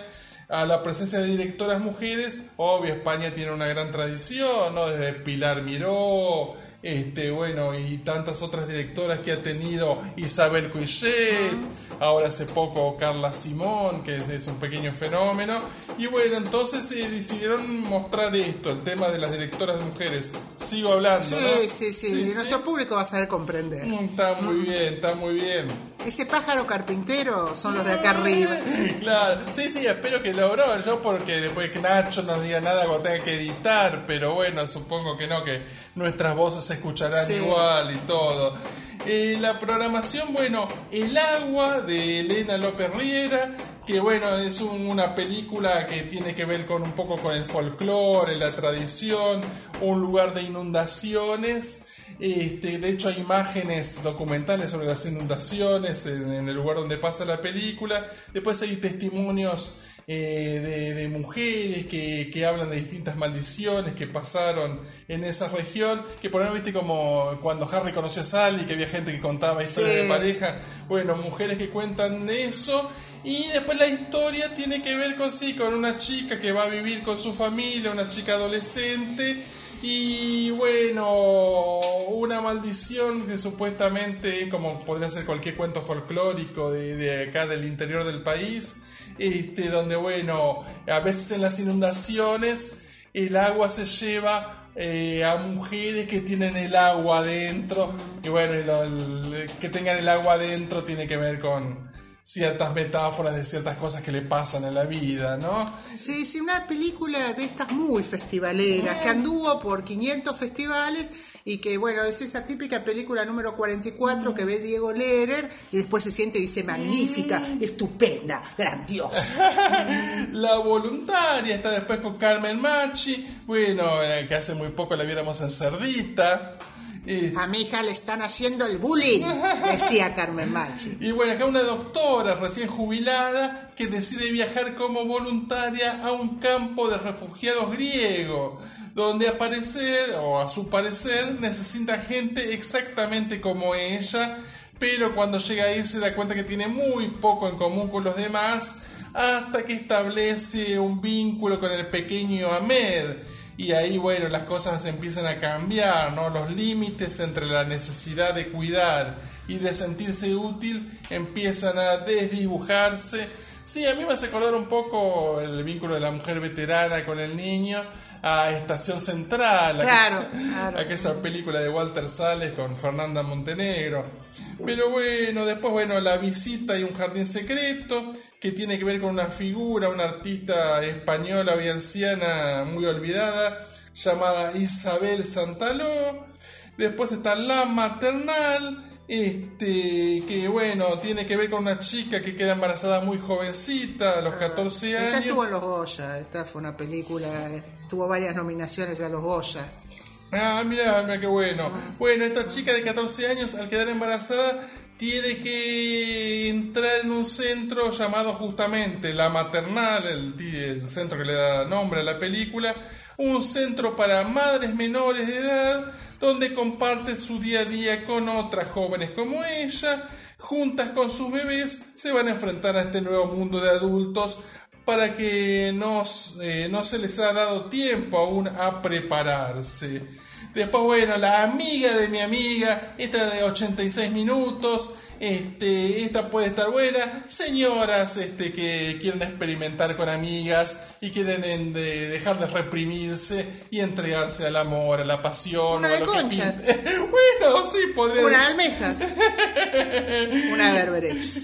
a la presencia de directoras mujeres. Obvio, España tiene una gran tradición, ¿no? Desde Pilar Miró, este, bueno, y tantas otras directoras que ha tenido Isabel Coixet, ahora hace poco Carla Simón, que es, un pequeño fenómeno. Y bueno, entonces eh, decidieron mostrar esto, el tema de las directoras mujeres. Sigo hablando,
Sí,
¿no?
sí, sí, Nuestro público va a saber comprender.
Mm, Está muy bien, está muy bien.
Ese pájaro carpintero son los de acá arriba.
Claro, sí, sí, espero que logró yo porque después que Nacho no diga nada cuando tenga que editar, pero bueno, supongo que no, que nuestras voces se escucharán
Sí.
igual y todo. Eh, la programación, bueno, El agua de Elena López Riera, que bueno, es un- una película que tiene que ver con un poco con el folclore, la tradición, un lugar de inundaciones. Este, de hecho hay imágenes documentales sobre las inundaciones en, en el lugar donde pasa la película. Después hay testimonios eh, de, de mujeres que, que hablan de distintas maldiciones que pasaron en esa región. Que por ejemplo, viste como cuando Harry conoció a Sally, que había gente que contaba historias
Sí.
de pareja. Bueno, mujeres que cuentan eso. Y después la historia tiene que ver con sí, con una chica que va a vivir con su familia, una chica adolescente. Y bueno, una maldición que supuestamente, como podría ser cualquier cuento folclórico de, de acá del interior del país, este, donde bueno, a veces en las inundaciones el agua se lleva eh, a mujeres que tienen el agua adentro. Y bueno, que tengan el agua adentro tiene que ver con ciertas metáforas de ciertas cosas que le pasan en la vida, ¿no?
Sí, sí, una película de estas muy festivaleras, que anduvo por 500 festivales y que, bueno, es esa típica película número 44 que ve Diego Lerer y después se siente y dice magnífica, estupenda, grandiosa. *laughs*
La voluntaria está después con Carmen Machi, bueno, eh, que hace muy poco la viéramos en Cerdita.
A mi hija le están haciendo el bullying, decía Carmen Machi.
y bueno, acá una doctora recién jubilada que decide viajar como voluntaria a un campo de refugiados griego, donde a parecer, o a su parecer, necesita gente exactamente como ella, pero cuando llega ahí se da cuenta que tiene muy poco en común con los demás, hasta que establece un vínculo con el pequeño Ahmed. Y ahí, bueno, las cosas empiezan a cambiar, ¿no? Los límites entre la necesidad de cuidar y de sentirse útil empiezan a desdibujarse. Sí, a mí me hace acordar un poco el vínculo de la mujer veterana con el niño a Estación Central,
Claro,
aquella, *laughs*
claro.
aquella película de Walter Sales con Fernanda Montenegro. Pero bueno, después, bueno, la visita y un jardín secreto que tiene que ver con una figura, una artista española y anciana muy olvidada llamada Isabel Santaló. Después está La Maternal, este, que bueno, tiene que ver con una chica que queda embarazada muy jovencita, a los 14
Esta
años.
estuvo en los Goya, esta fue una película, tuvo varias nominaciones a los Goya.
Ah, mira, mira qué bueno. Bueno, esta chica de 14 años, al quedar embarazada, tiene que entrar en un centro llamado justamente La Maternal, el, el centro que le da nombre a la película, un centro para madres menores de edad, donde comparte su día a día con otras jóvenes como ella, juntas con sus bebés, se van a enfrentar a este nuevo mundo de adultos para que no, eh, no se les ha dado tiempo aún a prepararse. Después, bueno, la amiga de mi amiga, esta de 86 minutos, este, esta puede estar buena. Señoras este, que quieren experimentar con amigas y quieren en- de- dejar de reprimirse y entregarse al amor, a la pasión
Una
o a lo que
concha.
pinte. *laughs* bueno, sí, podría
Una de almejas. *laughs* una de berberechos.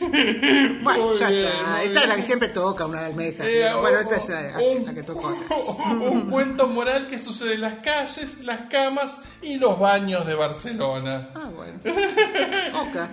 Bueno,
Muy
ya
bien,
está. Esta es la que siempre toca, una de almejas.
Eh,
bueno, esta es la,
un,
la que tocó *laughs*
un cuento moral que sucede en las calles, las camas y los baños de Barcelona.
Ah, bueno. Oca.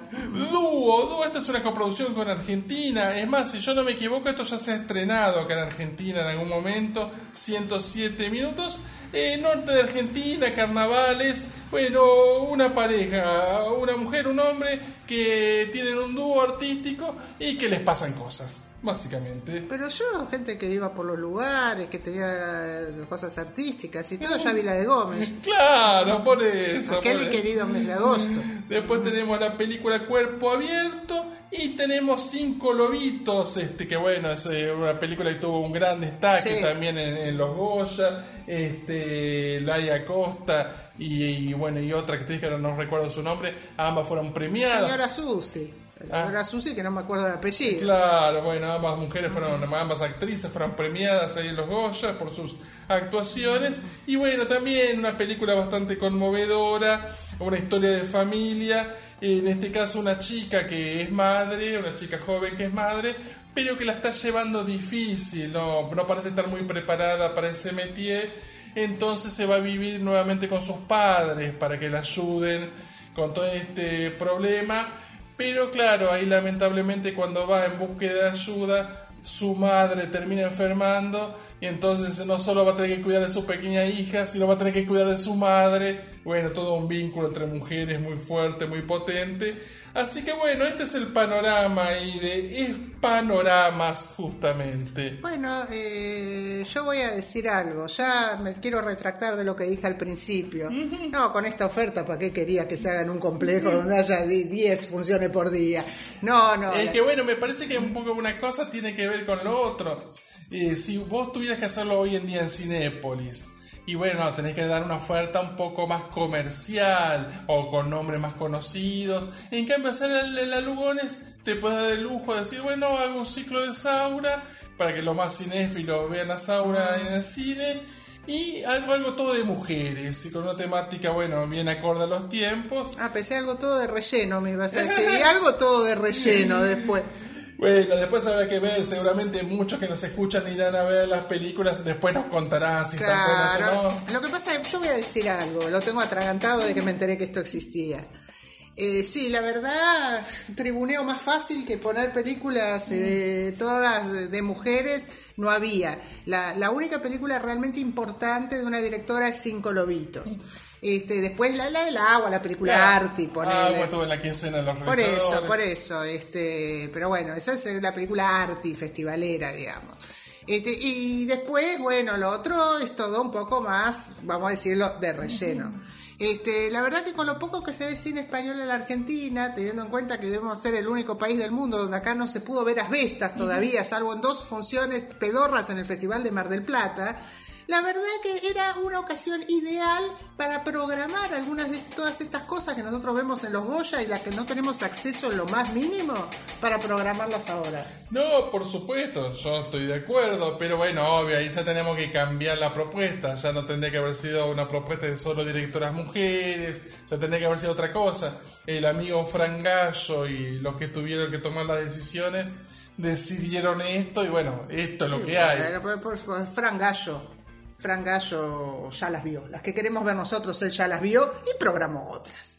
Dúo, Dúo, esta es una coproducción con Argentina. Es más, si yo no me equivoco, esto ya se ha estrenado acá en Argentina en algún momento. 107 minutos. Eh, norte de Argentina, carnavales. Bueno, una pareja, una mujer, un hombre que tienen un dúo artístico y que les pasan cosas. Básicamente.
Pero yo, gente que iba por los lugares, que tenía cosas artísticas y todo, ya vi la de Gómez. *laughs*
Claro, por eso.
Aquel
por
querido mes de agosto.
Después tenemos la película Cuerpo Abierto y tenemos Cinco Lobitos, este que bueno, es eh, una película que tuvo un gran destaque
Sí.
también en, en los Goya, este Laia Costa y, y, bueno y otra actriz que no recuerdo su nombre, ambas fueron premiadas.
Señora Susi.
Ah.
Señora Susi, que no me acuerdo el apellido.
Claro, bueno, ambas mujeres fueron, ambas actrices fueron premiadas ahí en los Goya por sus actuaciones. Y bueno, también una película bastante conmovedora, una historia de familia. En este caso, una chica que es madre, una chica joven que es madre, pero que la está llevando difícil, no, no parece estar muy preparada para ese métier. Entonces se va a vivir nuevamente con sus padres para que la ayuden con todo este problema. Pero claro, ahí lamentablemente cuando va en búsqueda de ayuda, su madre termina enfermando y entonces no solo va a tener que cuidar de su pequeña hija, sino va a tener que cuidar de su madre. Bueno, todo un vínculo entre mujeres muy fuerte, muy potente. Así que bueno, este es el panorama ahí de es panoramas justamente.
Bueno, eh, yo voy a decir algo. Ya me quiero retractar de lo que dije al principio. No, con esta oferta, ¿para qué quería que se hagan un complejo donde haya di- 10 funciones por día? No, no.
Es
la-
que bueno, me parece que un poco una cosa tiene que ver con lo otro. Eh, si vos tuvieras que hacerlo hoy en día en Cinépolis, y bueno, tenés que dar una oferta un poco más comercial o con nombres más conocidos. En cambio, hacer el, el Lugones te puedes dar el lujo de decir, bueno, hago un ciclo de Saura para que los más cinéfilos vean a Saura en el cine. Y algo, algo todo de mujeres, y con una temática, bueno, bien acorde a los tiempos.
Ah, pensé algo todo de relleno, me ibas a decir. *laughs* Y algo todo de relleno *laughs* después.
Bueno, después habrá que ver, seguramente muchos que nos escuchan irán a ver las películas, después nos contarán si están buenas
Claro.
o no.
Lo que pasa es que yo voy a decir algo, lo tengo atragantado de que me enteré que esto existía. Eh, sí, la verdad, tribuneo más fácil que poner películas eh, todas de, de mujeres no había. La, la única película realmente importante de una directora es Cinco Lobitos. Este, después la, la del agua, la película Arti, ponele.
Ah, bueno, estuvo en la quincena de los
Por eso, por eso, este, pero bueno, esa es la película arty festivalera, digamos. Este, y después, bueno, lo otro es todo un poco más, vamos a decirlo, de relleno. Este, la verdad que con lo poco que se ve cine español en la Argentina, teniendo en cuenta que debemos ser el único país del mundo donde acá no se pudo ver asbestas todavía, salvo en dos funciones pedorras en el Festival de Mar del Plata, la verdad que era una ocasión ideal para programar algunas de todas estas cosas que nosotros vemos en los Goya y las que no tenemos acceso en lo más mínimo para programarlas ahora.
No, por supuesto, yo estoy de acuerdo, pero bueno, obvio, ahí ya tenemos que cambiar la propuesta, ya no tendría que haber sido una propuesta de solo directoras mujeres, ya tendría que haber sido otra cosa. El amigo Fran Gallo y los que tuvieron que tomar las decisiones decidieron esto y bueno, esto es lo que hay.
Bueno, pues, pues, pues, Fran Gallo. Fran Gallo ya las vio. Las que queremos ver nosotros, él ya las vio y programó otras.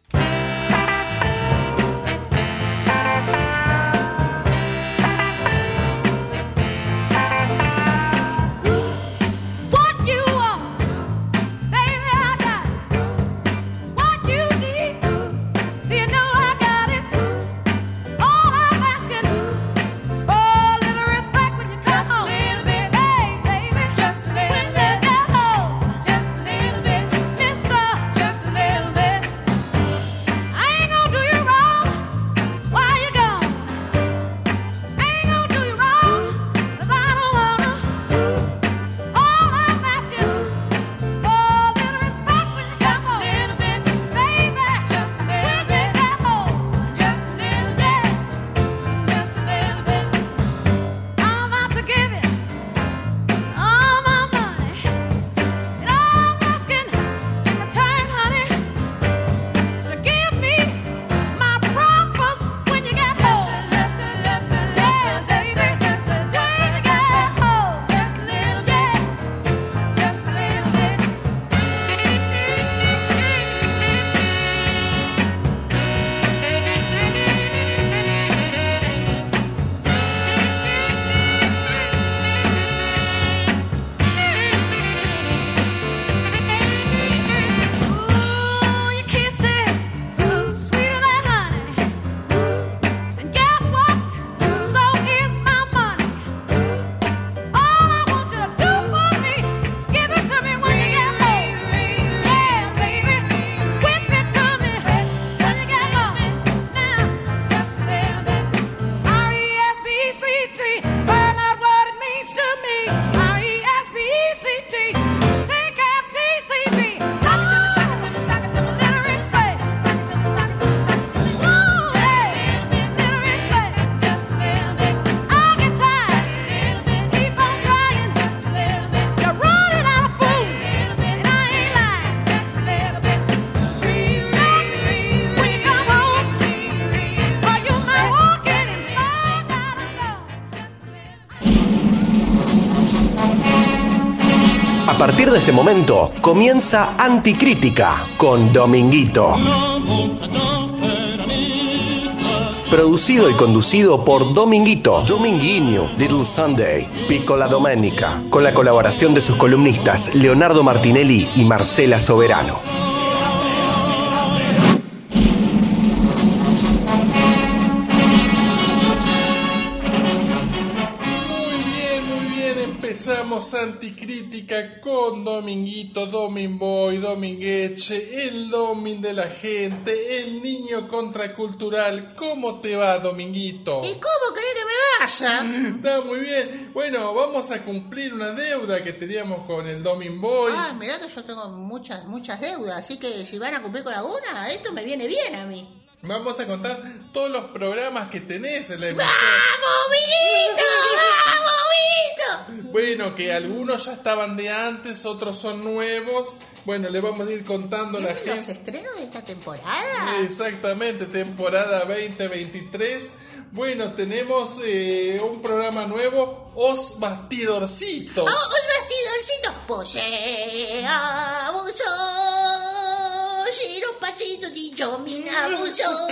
Partir de este momento comienza Anticrítica con Dominguito. Producido y conducido por Dominguito, Dominguinho, Little Sunday, Piccola Domenica, con la colaboración de sus columnistas Leonardo Martinelli y Marcela Soberano.
El Domin de la gente, el niño contracultural. ¿Cómo te va, Dominguito?
¿Y cómo querés que me vaya? *laughs*
Está muy bien. Bueno, vamos a cumplir una deuda que teníamos con el Dominboy.
Ah, mirá que yo tengo muchas, muchas deudas, así que si van a cumplir con alguna, esto me viene bien a mí.
Vamos a contar todos los programas que tenés en la *laughs* emisión.
¡Vamos, Vito! *laughs* ¡Vamos! *laughs*
Bueno, que algunos ya estaban de antes, otros son nuevos. Bueno, le vamos a ir contando a la
¿Vienen los
gente.
estrenos de esta temporada?
Exactamente, temporada 2023. Bueno, tenemos eh, un programa nuevo, Os Bastidorcitos.
¡Oh, un bastidorcito! Posee abuso. Giro pasito di yo *laughs* abuso.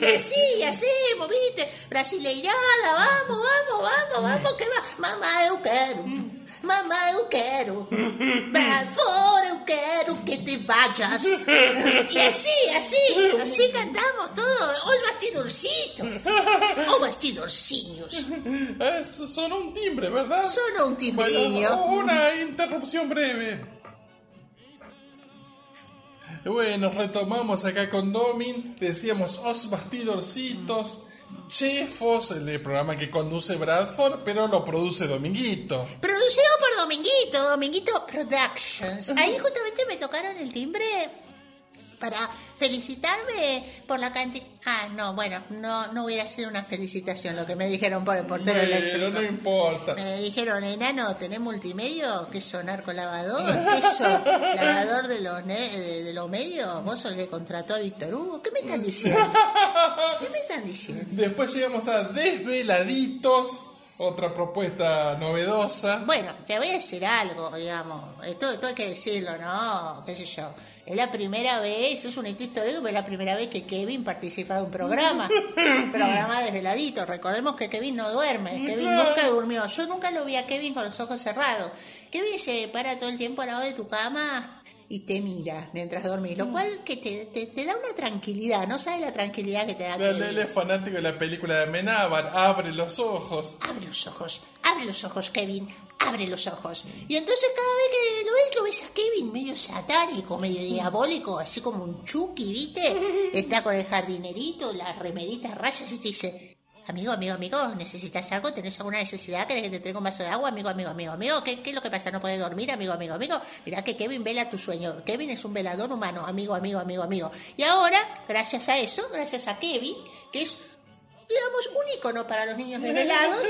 Y así, así, moviste. Brasileirada, vamos, vamos, vamos, vamos, que va. Mamá, eu quero. Mamá, eu quero. Bradford, eu quero que te vayas. Y así, así, así cantamos todo. Os bastidorcitos. O bastidorcinhos.
Eso son un timbre, ¿verdad?
Solo un timbriño.
Bueno, una interrupción breve. Bueno, retomamos acá con Domin. Decíamos Os Bastidorcitos, Chefos, el programa que conduce Bradford, pero lo produce Dominguito.
Producido por Dominguito, Dominguito Productions. Ahí justamente me tocaron el timbre para felicitarme por la cantidad. Ah, no, bueno, no, no hubiera sido una felicitación lo que me dijeron por el portero eléctrico.
no importa.
Me dijeron, enano, ¿tenés multimedio? ¿Qué sonar con lavador? *laughs* ¿Qué sos? ¿Lavador de los, de, de los medios? ¿Vos sos el que contrató a Víctor Hugo? ¿Qué me están diciendo? *laughs* ¿Qué me están diciendo?
Después llegamos a Desveladitos, otra propuesta novedosa.
Bueno, te voy a decir algo, digamos. Esto, esto hay que decirlo, ¿no? ¿Qué sé yo? Es la primera vez, es un hito histórico, pero es la primera vez que Kevin participa de un programa. un programa desveladito. Recordemos que Kevin no duerme. Kevin nunca durmió. Yo nunca lo vi a Kevin con los ojos cerrados. Kevin se para todo el tiempo al lado de tu cama y te mira mientras dormís. Lo cual que te, te, te da una tranquilidad. No sabes la tranquilidad que te da
Él
Kevin.
es fanático de la película de Amenábar, abre los ojos.
Abre los ojos, abre los ojos, Kevin, abre los ojos. Y entonces cada vez que lo ves, lo ves a Kevin medio satánico, medio diabólico, así como un Chucky, ¿viste? *laughs* Está con el jardinerito, las remeritas rayas y te dice... Amigo, amigo, amigo, ¿necesitas algo? ¿Tenés alguna necesidad? ¿Querés que te traiga un vaso de agua? Amigo, amigo, amigo, amigo. ¿Qué, qué es lo que pasa? ¿No puedes dormir? Amigo, amigo, amigo. Mirá que Kevin vela tu sueño. Kevin es un velador humano. Amigo, amigo, amigo, amigo. Y ahora, gracias a eso, gracias a Kevin, que es digamos, un icono para los niños desvelados.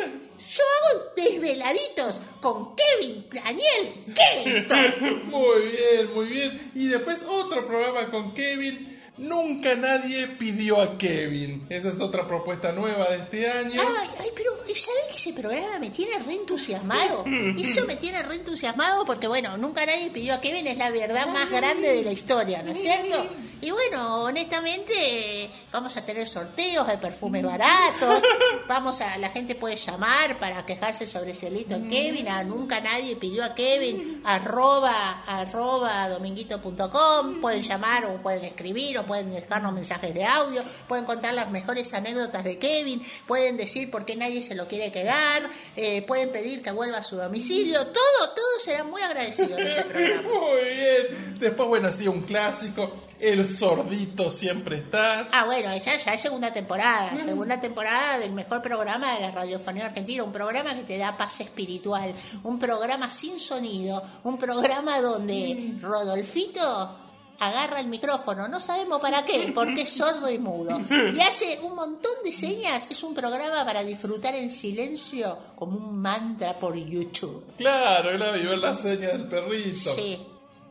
Yo hago desveladitos con Kevin, Daniel, Kevin. *laughs*
Muy bien, muy bien. Y después otro programa con Kevin. Nunca nadie pidió a Kevin. Esa es otra propuesta nueva de este año.
Ay, ay, pero ¿sabes que ese programa me tiene reentusiasmado? *laughs* Eso me tiene reentusiasmado porque, bueno, nunca nadie pidió a Kevin, es la verdad más grande de la historia, ¿no es cierto? Y bueno, honestamente, vamos a tener sorteos de perfumes baratos, *laughs* vamos a, la gente puede llamar para quejarse sobre ese delito en Kevin, a nunca nadie pidió a Kevin, arroba, arroba dominguito.com, pueden llamar o pueden escribir o pueden dejarnos mensajes de audio, pueden contar las mejores anécdotas de Kevin, pueden decir por qué nadie se lo quiere quedar, eh, pueden pedir que vuelva a su domicilio, todo, todo será muy agradecido en este programa. *laughs*
Muy bien. Después, bueno, sí, un clásico. El sordito siempre está.
Ah, bueno, ya, ya es segunda temporada, segunda temporada del mejor programa de la radiofonía argentina, un programa que te da paz espiritual, un programa sin sonido, un programa donde Rodolfito agarra el micrófono, no sabemos para qué, porque es sordo y mudo, y hace un montón de señas, es un programa para disfrutar en silencio como un mantra por YouTube.
Claro, claro, y ver la seña del perrito.
Sí.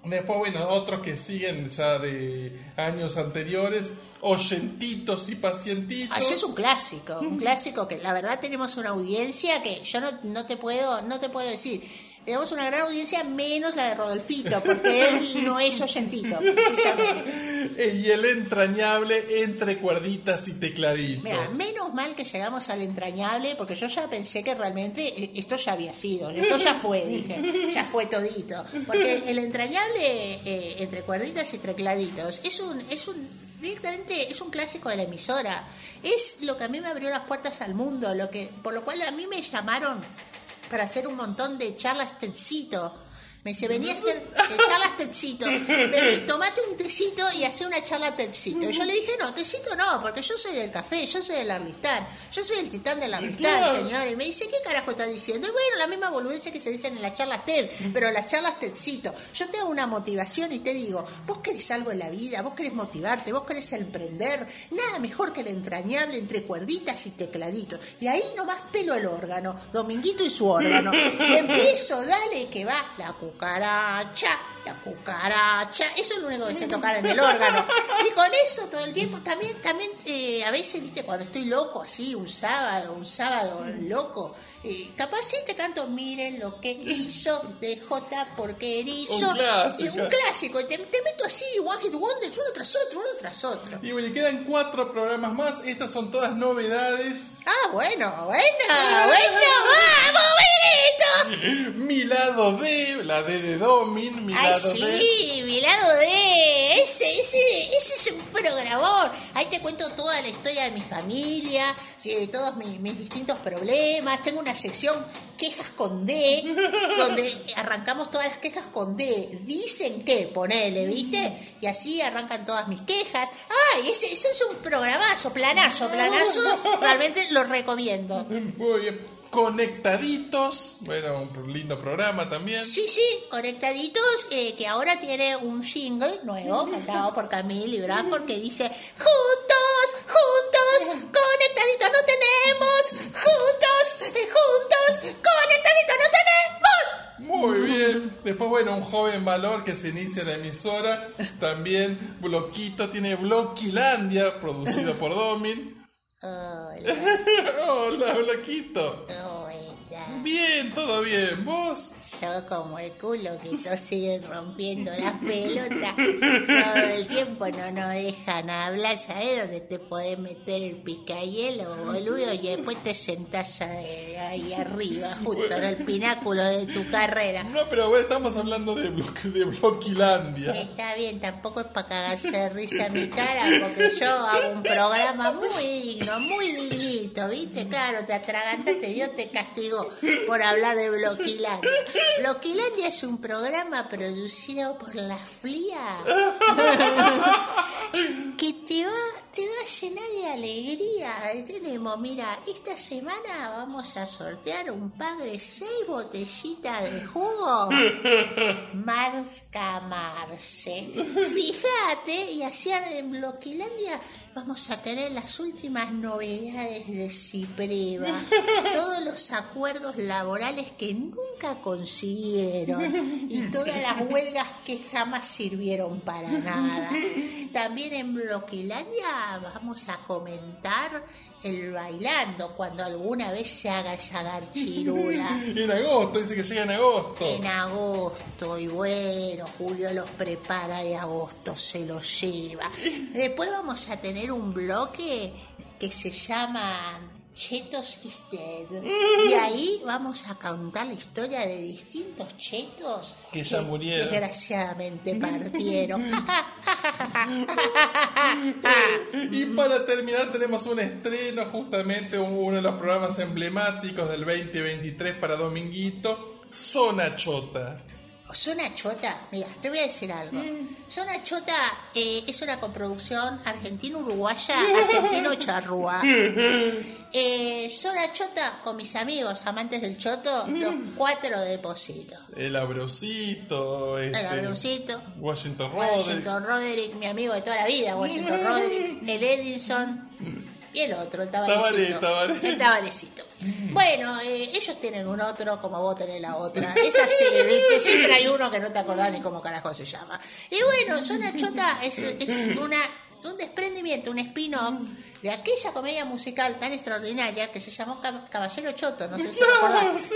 Después, bueno, otros que siguen ya de años anteriores, oyentitos y pacientitos.
Ese es un clásico, un clásico que la verdad tenemos una audiencia que yo no, no te puedo, no te puedo decir.
Tenemos una gran audiencia, menos la de Rodolfito, porque él no es oyentito, precisamente. *laughs*
Y el entrañable entre cuerditas y tecladitos.
Mira, menos mal que llegamos al entrañable, porque yo ya pensé que realmente eh, esto ya había sido, esto ya fue, dije, ya fue todito. Porque el entrañable eh, entre cuerditas y tecladitos es un, es un, directamente es un clásico de la emisora. Es lo que a mí me abrió las puertas al mundo, lo que, por lo cual a mí me llamaron para hacer un montón de charlas tecito. Me dice, venía a hacer charlas tecito. Vení, tomate un tecito y hace una charla tecito. Y yo le dije, no, tecito no, porque yo soy del café, yo soy del Arlistán. Yo soy el titán del Arlistán,
Claro.
señor. Y me dice, ¿qué carajo está diciendo? Y bueno, la misma boludez que se dicen en las charlas TED, pero las charlas tecito. Yo te hago una motivación y te digo, vos querés algo en la vida, vos querés motivarte, vos querés emprender. Nada mejor que el entrañable entre cuerditas y tecladitos. Y ahí nomás pelo el órgano, Dominguito y su órgano. *laughs* Y empiezo, dale que va la cucaracha, la cucaracha. Eso es lo único que sé tocar en el órgano. Y con eso todo el tiempo, también, también eh, a veces, viste, cuando estoy loco así, un sábado, un sábado loco, eh, capaz sí te canto, miren lo que hizo DJ Porquerizo.
Un clásico.
Un clásico. Y te, te meto así, One Hit Wonders, uno tras otro, uno tras otro.
Y bueno, y quedan cuatro programas más. Estas son todas novedades.
Ah, bueno, bueno, bueno, vamos.
Mi lado D, la D de Domin, mi D.
sí, mi lado de ese, ese, ese es un programón. Ahí te cuento toda la historia de mi familia, eh, todos mis, mis distintos problemas. Tengo una sección quejas con D, donde arrancamos todas las quejas con D. Dicen que, ponele, ¿viste? Y así arrancan todas mis quejas. Ay, ese, ese es un programazo, planazo, planazo. Realmente lo recomiendo.
Muy bien. Conectaditos. Bueno, un lindo programa también.
Sí, sí, conectaditos, eh, que ahora tiene un jingle nuevo cantado por Camille y Bradford que dice juntos,
Después, bueno, un joven valor que se inicia en la emisora. También Bloquito tiene Bloquilandia, producido por Domin.
Hola, *laughs*
Hola, Bloquito.
¿cómo estás?
Bien, todo bien. ¿Vos?
Yo como el culo que no *laughs* siguen rompiendo las *laughs* pelotas todo el tiempo, no nos dejan hablar, ¿sabes? Donde te podés meter el picayelo, boludo, y después te sentás ahí, arriba, *laughs* justo en el pináculo de tu carrera.
No, pero bueno, estamos hablando de, Blo- de Bloquilandia.
Está bien, tampoco es para cagarse de risa mi cara, porque yo hago un programa muy digno, muy dignito, ¿viste? Claro, te atragantaste, Dios te castigó por hablar de Bloquilandia. Bloquilandia es un programa producido por la FLIA *laughs* que te va, te va a llenar de alegría. Tenemos, mira, esta semana vamos a sortear un pack de seis botellitas de jugo *laughs* Marca Marce. Fíjate, y así en Bloquilandia vamos a tener las últimas novedades de Cipreva. *laughs* Todos los acuerdos laborales que nunca consiguieron y todas las huelgas que jamás sirvieron para nada. También en Bloquilandia vamos a comentar el bailando cuando alguna vez se haga esa garchirula *laughs*
En agosto, dice que llega en agosto.
en agosto y bueno, Julio los prepara y agosto se los lleva. Después vamos a tener un bloque que se llama Chetos is Dead. *laughs* Y ahí vamos a contar la historia de distintos chetos
Que ya murieron.
desgraciadamente *laughs* partieron.
Y para terminar tenemos un estreno, justamente uno de los programas emblemáticos del 2023 para Dominguito, Zona Chota.
Zona Chota, mira, te voy a decir algo. Zona Chota eh, es una coproducción argentino-uruguaya, argentino-charrúa. *laughs* Eh, Zona Chota, con mis amigos amantes del Choto, los cuatro depositos.
El Abreucito, este,
El Abrucito,
Washington Roderick.
Washington Roderick, mi amigo de toda la vida, Washington Roderick, el Edinson y el otro, el tabarecito.
Tabaré, Tabaré.
El tabarecito. Bueno, eh, ellos tienen un otro como vos tenés la otra. *laughs* Es así, ¿viste? Siempre hay uno que no te acordás ni cómo carajo se llama. Y bueno, Zona Chota es, es una un desprendimiento, un spin-off de aquella comedia musical tan extraordinaria que se llamó Cab- Caballero Choto, no sé si recordás.
sí.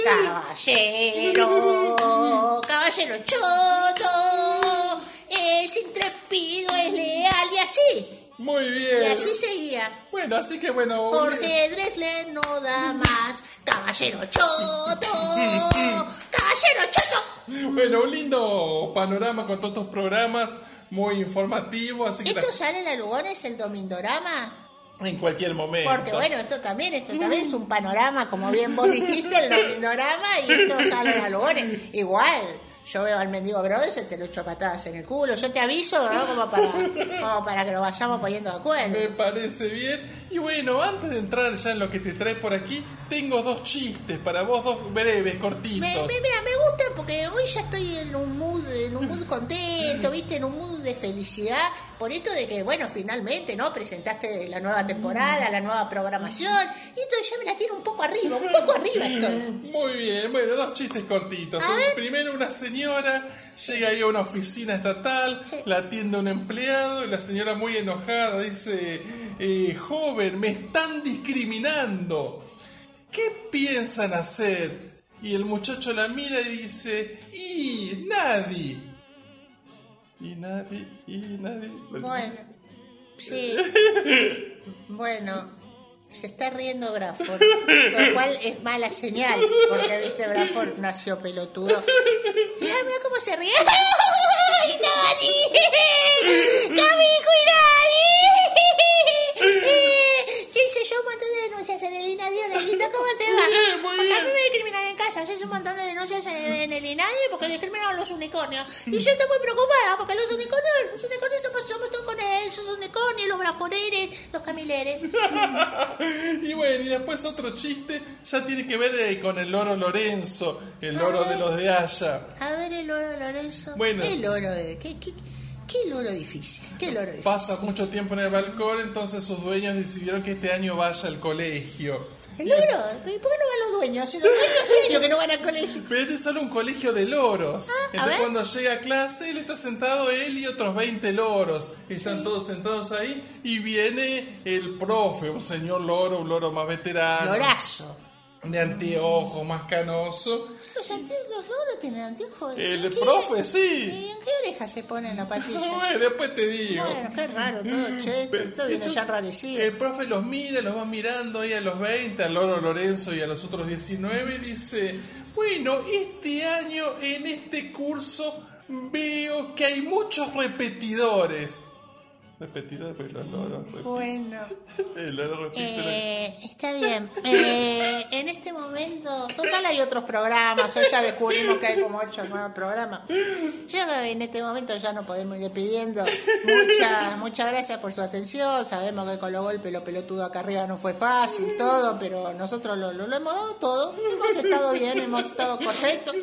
Caballero, Caballero Choto, es intrépido, es leal y
Muy
Y
bien.
así seguía.
Bueno, así que bueno.
Jorge Drexler no da más. Caballero Choto, Caballero Choto.
Bueno, un lindo panorama con todos estos programas, muy informativo, así que
¿Esto sale en la Lugones el Domindorama?
en cualquier momento.
Porque bueno, esto también, esto también es un panorama, como bien vos dijiste, el Domindorama, y esto sale en la Lugones. Igual, yo veo al mendigo Brothers, te lo echo patadas en el culo. Yo te aviso, ¿no? Como para, *laughs* como para que lo vayamos poniendo de acuerdo.
Me parece bien. Y bueno, antes de entrar ya en lo que te trae por aquí, tengo dos chistes para vos, dos breves, cortitos.
Me, me- mira, me gusta porque hoy ya estoy en un mood, en un mood contento, *laughs* viste, en un mood de felicidad, por esto de que, bueno, finalmente, ¿no? Presentaste la nueva temporada, la nueva programación, y esto ya me la tiro un poco arriba, un poco arriba estoy. *laughs*
Muy bien, bueno, dos chistes cortitos. Primero, una señora llega ahí a una oficina estatal,
Sí.
la atiende un empleado y la señora muy enojada dice, eh, joven, me están discriminando. ¿Qué piensan hacer? Y el muchacho la mira y dice, y nadie. Y nadie, y nadie.
Bueno, sí. *laughs* Bueno, se está riendo Bradford, *laughs* lo cual es mala señal, porque viste, Bradford nació pelotudo. Mira, mira cómo se ríe. ¡Y nadie! ¡Camijo y nadie! Yo hice yo denuncias en el INADI. ¿cómo te va?
Bien, muy
Porque a mí
bien.
me discriminan en casa. Yo hice un montón de denuncias en, en el INADI porque discriminaron los unicornios. Y yo estoy muy preocupada porque los unicornios, los unicornios somos, somos todos con él. Esos unicornios, los braforeres, los camileres. *laughs*
Y bueno, y después otro chiste ya tiene que ver eh, con el loro Lorenzo, el loro de los de Haya.
A ver el loro Lorenzo.
Bueno.
¿Qué loro de.? ¿Qué, qué, qué loro difícil? ¿Qué loro difícil?
Pasa mucho tiempo en el balcón, entonces sus dueños decidieron que este año vaya al colegio.
¿El loro? ¿Y ¿Por qué no van los dueños? Los dueños son ellos que no van al colegio.
Pero este es solo un colegio de loros.
Ah,
Entonces cuando llega a clase, él está sentado él y otros 20 loros. Están todos sentados ahí y viene el profe, un señor loro, un loro más veterano.
Lorazo.
De anteojo, más canoso.
Los, los loros tienen anteojos.
El
¿En qué-
profe, sí.
¿Y en qué oreja se pone la patilla? *laughs*
Bueno, después te digo.
Bueno, qué raro todo, che, esto, esto viene ya enrarecido.
El profe los mira, los va mirando ahí a los 20, al loro Lorenzo y a los otros 19 y dice, bueno, este año en este curso veo que hay muchos repetidores. Repetidores, porque los loros.
Bueno, *laughs*
El loro repite.
eh, está bien. Eh, en este momento, total hay otros programas, hoy ya descubrimos que hay como ocho nuevos programas. Yo en este momento ya no podemos ir pidiendo. Muchas, muchas gracias por su atención. Sabemos que con los golpes, lo pelotudo acá arriba no fue fácil, todo, pero nosotros lo, lo, lo hemos dado todo. Hemos estado bien, hemos estado correctos.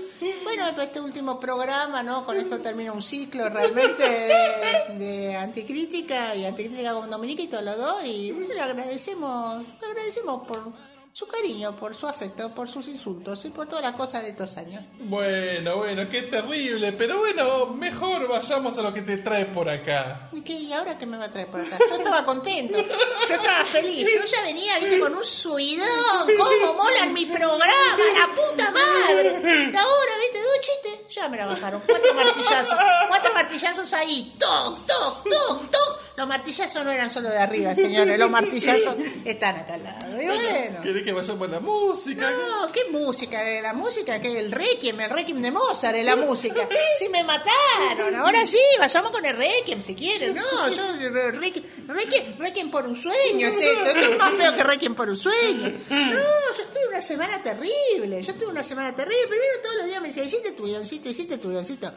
Bueno, este último programa, ¿no? Con esto termina un ciclo realmente de, de anticrítica y anticrítica con Dominique y todos los dos. Y le agradecemos, le agradecemos por su cariño, por su afecto, por sus insultos y por todas las cosas de estos años.
Bueno, bueno, qué terrible. Pero bueno, mejor vayamos a lo que te trae por acá.
¿Y, qué, ¿Y ahora qué me va a traer por acá? Yo estaba contento, yo estaba feliz, yo ya venía, viste, con un subidón, cómo molan mi programa, la puta madre. Y ahora, viste, dos chistes, ya me la bajaron, cuatro martillazos, cuatro martillazos ahí, toc, toc, toc, toc. Los martillazos no eran solo de arriba, señores, los martillazos están acá al lado. Y bueno.
¿Querés que vayamos a la música?
No, qué música, la música, que el requiem, el requiem de Mozart es la música. Sí, me mataron, ahora sí, vayamos con el requiem si quieren. No, yo, re- requiem, requiem, requiem por un sueño es esto, esto es más feo que requiem por un sueño. No, yo estuve una semana terrible, yo estuve una semana terrible. Primero todos los días me decía, hiciste tu guioncito, hiciste tu guioncito.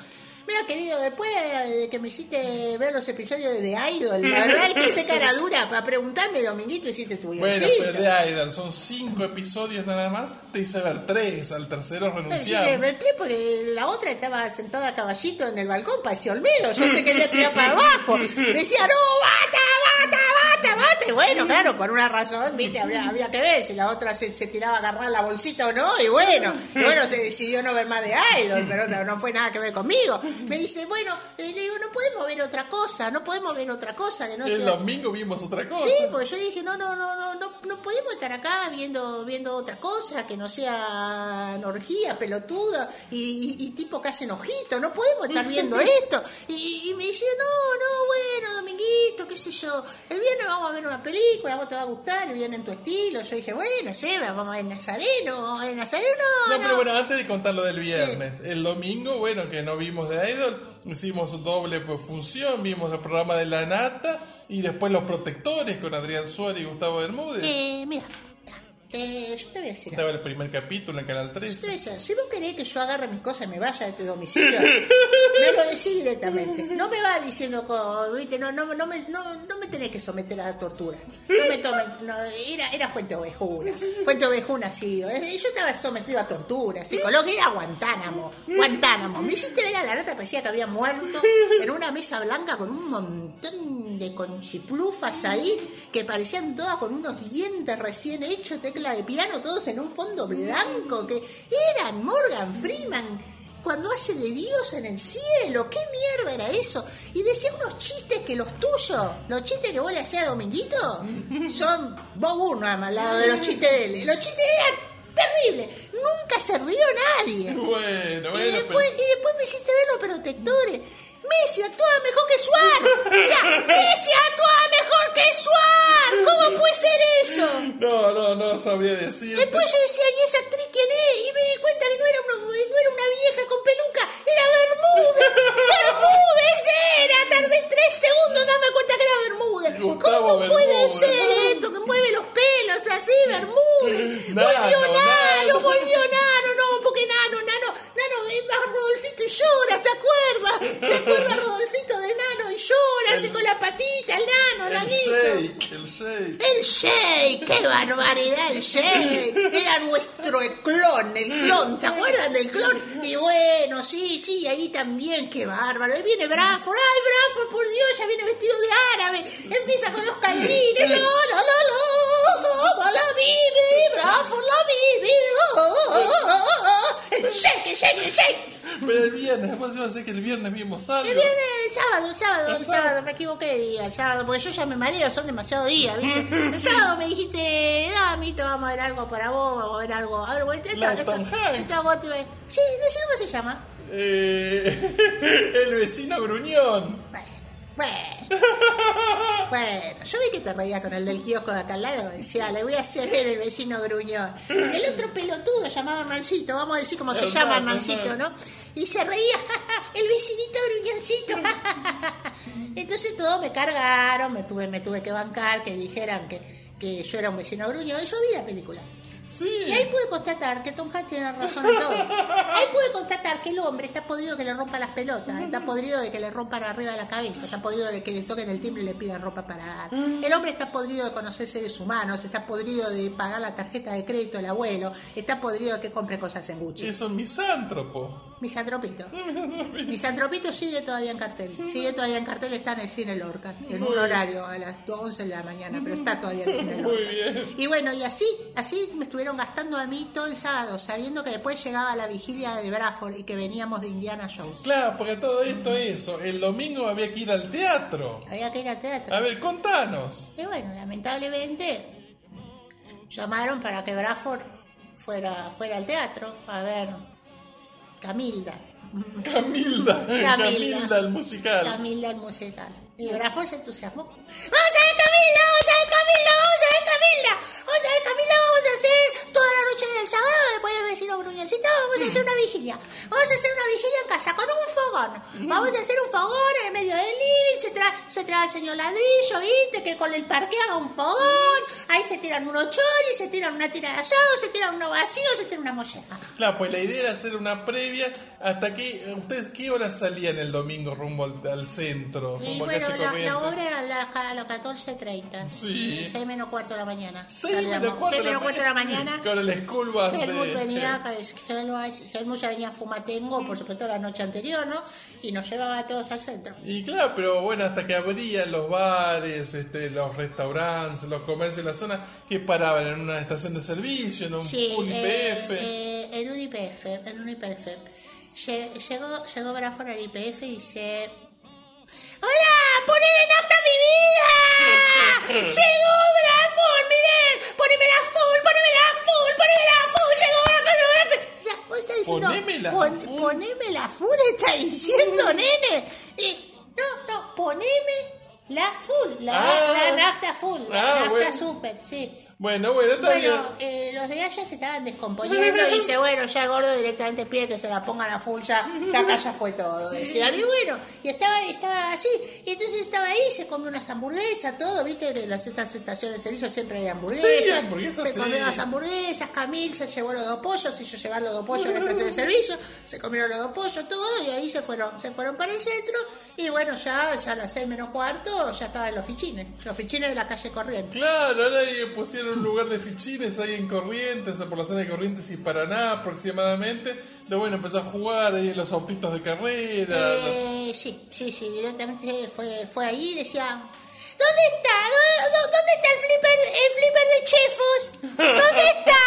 Mira, querido, después de que me hiciste ver los episodios de The Idol, la verdad es que hice cara dura para preguntarme, Dominguito, hiciste tu
Bueno, pero de Idol son cinco episodios nada más. Te hice ver tres, al tercero
Sí,
renunciar.
de entré porque la otra estaba sentada a caballito en el balcón, parecía Olmedo. Yo se quería tirar para abajo. Decía, no, bata, bata, bata, bata. y bueno, claro, por una razón, viste, había, había que ver si la otra se, se tiraba a agarrar la bolsita o no, y bueno, y bueno, se decidió no ver más de Idol, pero no, no fue nada que ver conmigo. Me dice, bueno, eh, le digo, no podemos ver otra cosa, no podemos ver otra cosa que no
El
sea...
domingo vimos otra cosa.
Sí, pues yo dije, no, no, no, no, no, no podemos estar acá viendo, viendo otra cosa que no sea orgía, pelotuda y, y- y tipo que hacen ojitos, no podemos estar viendo *laughs* esto. Y, y me dice, no, no, bueno, Dominguito, qué sé yo, el viernes vamos a ver una película, vos te va a gustar, el viernes en tu estilo. Yo dije, bueno, Seba, vamos a ver Nazareno, vamos a ver Nazareno,
No,
no,
pero bueno, antes de contar lo del viernes, el domingo, bueno, que no vimos de Hicimos doble pues, función, vimos el programa de La Nata y después Los Protectores con Adrián Suárez y Gustavo Bermúdez.
Eh, mira, eh, yo te voy a decir.
Estaba el primer capítulo en Canal 13.
Teresa, si vos querés que yo agarre mis cosas y me vaya de este domicilio, me lo decís directamente. No me va diciendo, ¿viste? No, no, no, me, no, no me tenés que someter a la tortura. No me tomen, no, era, era Fuente Ovejuna. Fuente Ovejuna, sí. Eh, Yo estaba sometido a tortura, psicología, era Guantánamo. Guantánamo. Me hiciste ver a la nata, parecía que había muerto en una mesa blanca con un montón de conchiplufas ahí que parecían todas con unos dientes recién hechos, tecla de piano, todos en un fondo blanco, que eran Morgan Freeman cuando hace de Dios en el cielo. ¿Qué mierda era eso? Y decía unos chistes que los tuyos, los chistes que vos le hacías a Dominguito, son vos uno al lado de los chistes de él. Los chistes eran terribles. Nunca se rió nadie. *laughs*
Bueno,
Y
bueno,
después,
pero...
y después me hiciste ver los protectores. Messi actuaba mejor que Suar. O sea, Messi actuaba mejor que Suar. ¿Cómo puede ser eso?
No, no, no sabría decir.
Después yo decía, ¿y esa actriz quién es? Y me di cuenta que no era una, no era una vieja con peluca, era Bermúdez. ¡Bermúdez era! Tardé tres segundos en darme cuenta que era Bermúdez.
Gustavo
¿Cómo puede ser esto que mueve los pelos así, Bermúdez?
Nano,
volvió Nano,
Nano.
volvió Nano, no, porque Nano, Nano, Nano, Rodolfito llora, ¿se acuerda? ¿Se acuerda Rodolfito de Nano y llora, hace con la patita, el Nano,
El
Nanito?
shake, el shake.
El Shake, qué barbaridad el Shake. Era nuestro clon, el clon, ¿se acuerdan del clon? Y bueno, sí, sí, ahí también, qué bárbaro. Ahí viene Bradford, ay Bradford, por Dios, ya viene vestido de árabe. Empieza con los calvines, no, no, no, no, la vive, Bradford la vive. oh, oh, oh, oh. El Shake, el Shake, el Shake.
Pero el viernes, después iba a decir que el viernes vimos algo.
El viernes, el sábado, el sábado, el sábado, me equivoqué de día, el sábado, porque yo ya me mareo, son demasiados días, ¿viste? El sábado me dijiste, ah, Mito, vamos a ver algo para vos, vamos a ver algo, esta,
La
esta- esta- esta vos te Sí, cómo se llama.
Eh, *laughs* el vecino gruñón.
Bueno, bueno. Bueno, yo vi que te reías con el del kiosco de acá al lado. Decía, le voy a hacer ver el vecino gruñón. El otro pelotudo llamado Hernancito, vamos a decir cómo se llama Hernancito. ¿no? Y se reía, *laughs* el vecinito gruñoncito. *laughs* Entonces todos me cargaron, me tuve, me tuve que bancar, que dijeran que, que yo era un vecino gruñón. Y yo vi la película.
Sí.
Y ahí pude constatar que Tom Hanks tiene razón en todo. Ahí pude constatar que el hombre está podrido que le rompan las pelotas, está podrido de que le rompan arriba de la cabeza, está podrido de que le toquen el timbre y le pidan ropa para dar. El hombre está podrido de conocer seres humanos, está podrido de pagar la tarjeta de crédito del abuelo, está podrido de que compre cosas en Gucci.
Es un misántropo.
Misantropito. *laughs* Misantropito sigue todavía en cartel. Sigue todavía en cartel, está en el cine Lorca, en un horario a las 11 de la mañana, pero está todavía en el cine *laughs* Lorca.
Muy bien.
Y bueno, y así, así me estuvieron gastando a mí todo el sábado, sabiendo que después llegaba la vigilia de Bradford y que veníamos de Indiana Jones.
Claro, porque todo esto eso. El domingo había que ir al teatro.
Había que ir al teatro.
A ver, contanos.
Y bueno, lamentablemente llamaron para que Bradford fuera, fuera al teatro a ver Camilda.
Camilda. *laughs*
Camilda.
Camilda, el musical.
Camila el musical. Y Bradford se entusiasmó. ¡Vamos a ver Camila! ¡Vamos a ver Camila! ¡Vamos a ver Camila! ¡Vamos a ver Camila! Vamos a hacer toda la noche del sábado, después del vecino Gruñoncito, vamos a hacer una vigilia. Vamos a hacer una vigilia en casa con un fogón. Vamos a hacer un fogón en el medio del living, se trae, se trae el señor ladrillo, ¿viste? Que con el parque haga un fogón. Ahí se tiran unos choris, se tiran una tira de asado, se tiran uno vacío, se tira una molleja.
Claro, pues la idea era hacer una previa. ¿Hasta qué, ustedes qué hora salían el domingo rumbo al, al centro? Rumbo
bueno,
calle
la, la obra era a, la- a las 14.30. 6.30.
Sí.
6 menos cuarto de la mañana.
6
Salíamos.
menos cuarto,
6 menos cuarto de la mañana. *laughs*
Con el school bus
Helmut
de-
venía *laughs* Helmut, Helmut ya venía a Fumatengo, por supuesto, la noche anterior, ¿no? Y nos llevaba a todos al centro.
Y claro, pero bueno, hasta que abrían los bares, este, los restaurantes, los comercios de la zona, que paraban en una estación de servicio, en un
Sí,
full
eh,
IPF.
eh, en un IPF, en un IPF. Lle- Llegó, llegó Bradford al IPF y dice... ¡Hola! ¡Ponele nafta a mi vida! *laughs* ¡Llegó Bradford! ¡Miren! ¡Ponémela full! ¡Ponémela full! ¡Ponémela full! ¡Llegó Bradford! llegó Bradford! O sea, vos estás diciendo...
Ponémela
pon-
full.
Ponémela full, está diciendo, nene. Y, no, no, poneme la full, la,
Ah.
la nafta full, la
Ah,
nafta
bueno.
super, sí.
Bueno, bueno, está bien.
Eh, los de allá se estaban descomponiendo y dice, *laughs* bueno, ya gordo directamente pide que se la pongan a full, ya, ya acá ya fue todo. Decían, y bueno, y estaba, estaba así, y entonces estaba ahí, se comió unas hamburguesas, todo, viste, en las estas estaciones de servicio siempre hay hamburguesas.
Sí, hamburguesas,
se
sí.
comió las hamburguesas, Camil se llevó los dos pollos, y yo llevar los dos pollos en la estación de servicio, se comieron los dos pollos, todo, y ahí se fueron, se fueron para el centro, y bueno, ya, ya a las seis menos cuarto, ya estaban los fichines, los fichines de la calle Corriente.
Claro, ahora pusieron un lugar de fichines ahí en Corrientes, por la zona de Corrientes y Paraná aproximadamente. De bueno, empezó a jugar ahí en los autitos de carrera.
Eh, sí, sí, sí, directamente fue, fue ahí y decía, ¿dónde está? ¿Dó- dó- ¿Dónde está el flipper, el flipper de Chefos? ¿Dónde está?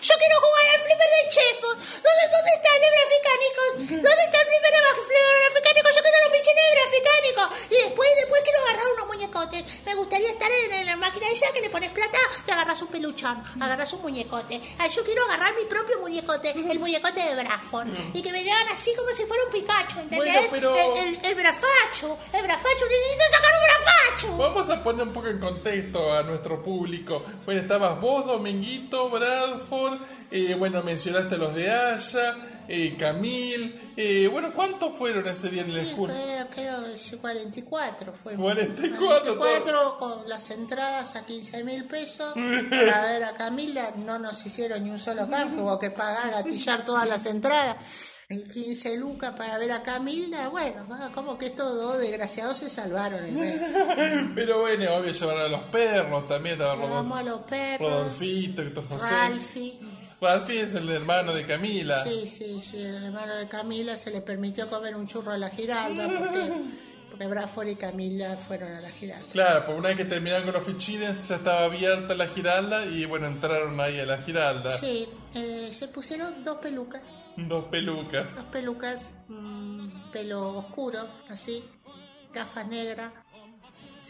Yo quiero jugar al flipper de Chefos. ¿Dónde, dónde está el hebra africánicos? ¿Dónde está el flipper de flipper africánico? Yo quiero los fichines de africánico. Y después, después quiero agarrar unos muñecotes. Me gustaría estar en, en la máquina esa que le pones plata y agarras un peluchón, agarras un muñecote. Ay, yo quiero agarrar mi propio muñecote, el muñecote de Bradford. Y que me digan así como si fuera un Pikachu, ¿entendés?
Bueno, pero-
El, el, el brafacho, el brafacho, necesito sacar un brafacho.
Vamos a poner un poco en contexto a nuestro público. Bueno, estabas vos, Dominguito, Bradford, eh, bueno, mencionaste los de Aya, eh, Camil. eh, bueno, ¿cuántos fueron ese día en el school?
Creo, sí, 44 fue.
44,
44 con las entradas a 15 mil pesos para ver a Camila. No nos hicieron ni un solo cambio, hubo que pagar, gatillar todas las entradas. 15 lucas para ver a Camila. Bueno, ah, como que estos dos desgraciados se salvaron. el. *laughs*
Pero bueno, obvio llevaron a los perros también, estaba
Llevamos a
Rodolfo,
los perros,
Rodolfito, Héctor José.
Ralphie.
Ralphie es el hermano de Camila.
Sí, sí, sí, el hermano de Camila se le permitió comer un churro a la Giralda porque, *laughs* porque Bradford y Camila fueron a la Giralda.
Claro, pues una vez que terminaron con los fichines ya estaba abierta la giralda y bueno, entraron ahí a la giralda.
Sí, eh, se pusieron dos pelucas,
Dos pelucas.
dos pelucas, mm, pelo oscuro, así, gafas negras,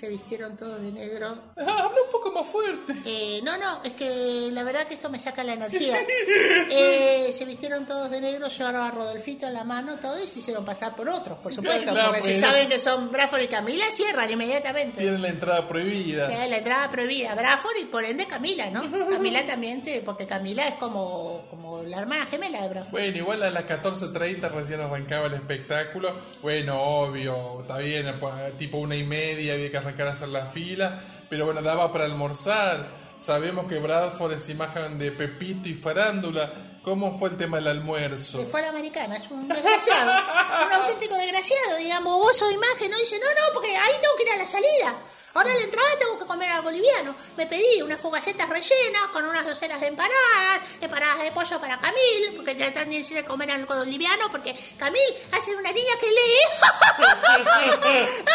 se vistieron todos de negro. *laughs*
Habla un poco más fuerte.
Eh, no, no, es que la verdad que esto me saca la energía. *laughs* Eh, se vistieron todos de negro, llevaron a Rodolfito en la mano, todo y se hicieron pasar por otros, por supuesto, porque
pues.
si saben que son Bradford y Camila, cierran inmediatamente.
Tienen la entrada prohibida.
La entrada prohibida, Bradford y por ende Camila, ¿no? *laughs* Camila también, porque Camila es como, como la hermana gemela de Bradford.
Bueno, igual a las 14.30 recién arrancaba el espectáculo. Bueno, obvio, está bien, pues, tipo una y media había que arrancar a hacer la fila. Pero bueno, daba para almorzar. Sabemos que Bradford es imagen de Pepito y Farándula. ¿Cómo fue el tema del almuerzo?
Que fue a la americana, es un desgraciado, *laughs* un auténtico desgraciado, digamos, vos sos imagen, ¿no? Dice, no, no, porque ahí tengo que ir a la salida. Ahora la entrada tengo que comer algo boliviano. Me pedí unas fogacetas rellenas con unas docenas de empanadas, empanadas de pollo para Camil, porque ya también se comer algo boliviano, porque Camil hace una niña que lee. *laughs*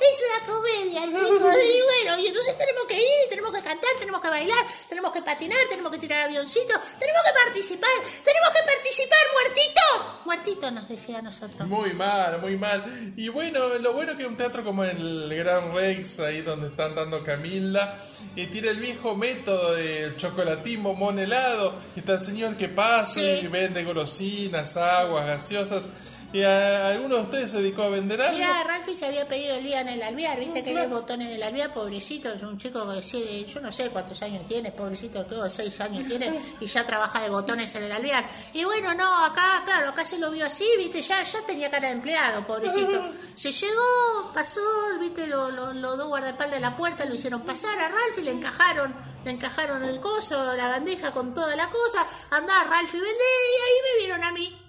es una comedia. Y bueno, y entonces tenemos que ir, tenemos que cantar, tenemos que bailar, tenemos que patinar, tenemos que tirar avioncitos, tenemos que participar, tenemos que participar, muertito. Muertito nos decía a nosotros.
Muy mal, muy mal. Y bueno, lo bueno que un teatro como el Gran Ahí donde están dando Camila, y tiene el viejo método del chocolatín, bombón helado. Y está el señor que pasa
Sí.
y vende golosinas, aguas, gaseosas. ¿Y a, alguno de ustedes se dedicó a vender algo?
Mira, Ralphie se había pedido el día en el alvear, viste que
claro.
el botón en el alvear, pobrecito, es un chico que sí, yo no sé cuántos años tiene, pobrecito, creo seis años tiene, *laughs* y ya trabaja de botones en el alvear. Y bueno, no, acá, claro, acá se lo vio así, viste, ya, ya tenía cara de empleado, pobrecito. *laughs* Se llegó, pasó, viste, los lo, los dos guardaespaldas de la puerta lo hicieron pasar a Ralphie, le encajaron, le encajaron el coso, la bandeja con toda la cosa, andaba Ralphie, vende, y ahí me vieron a mí.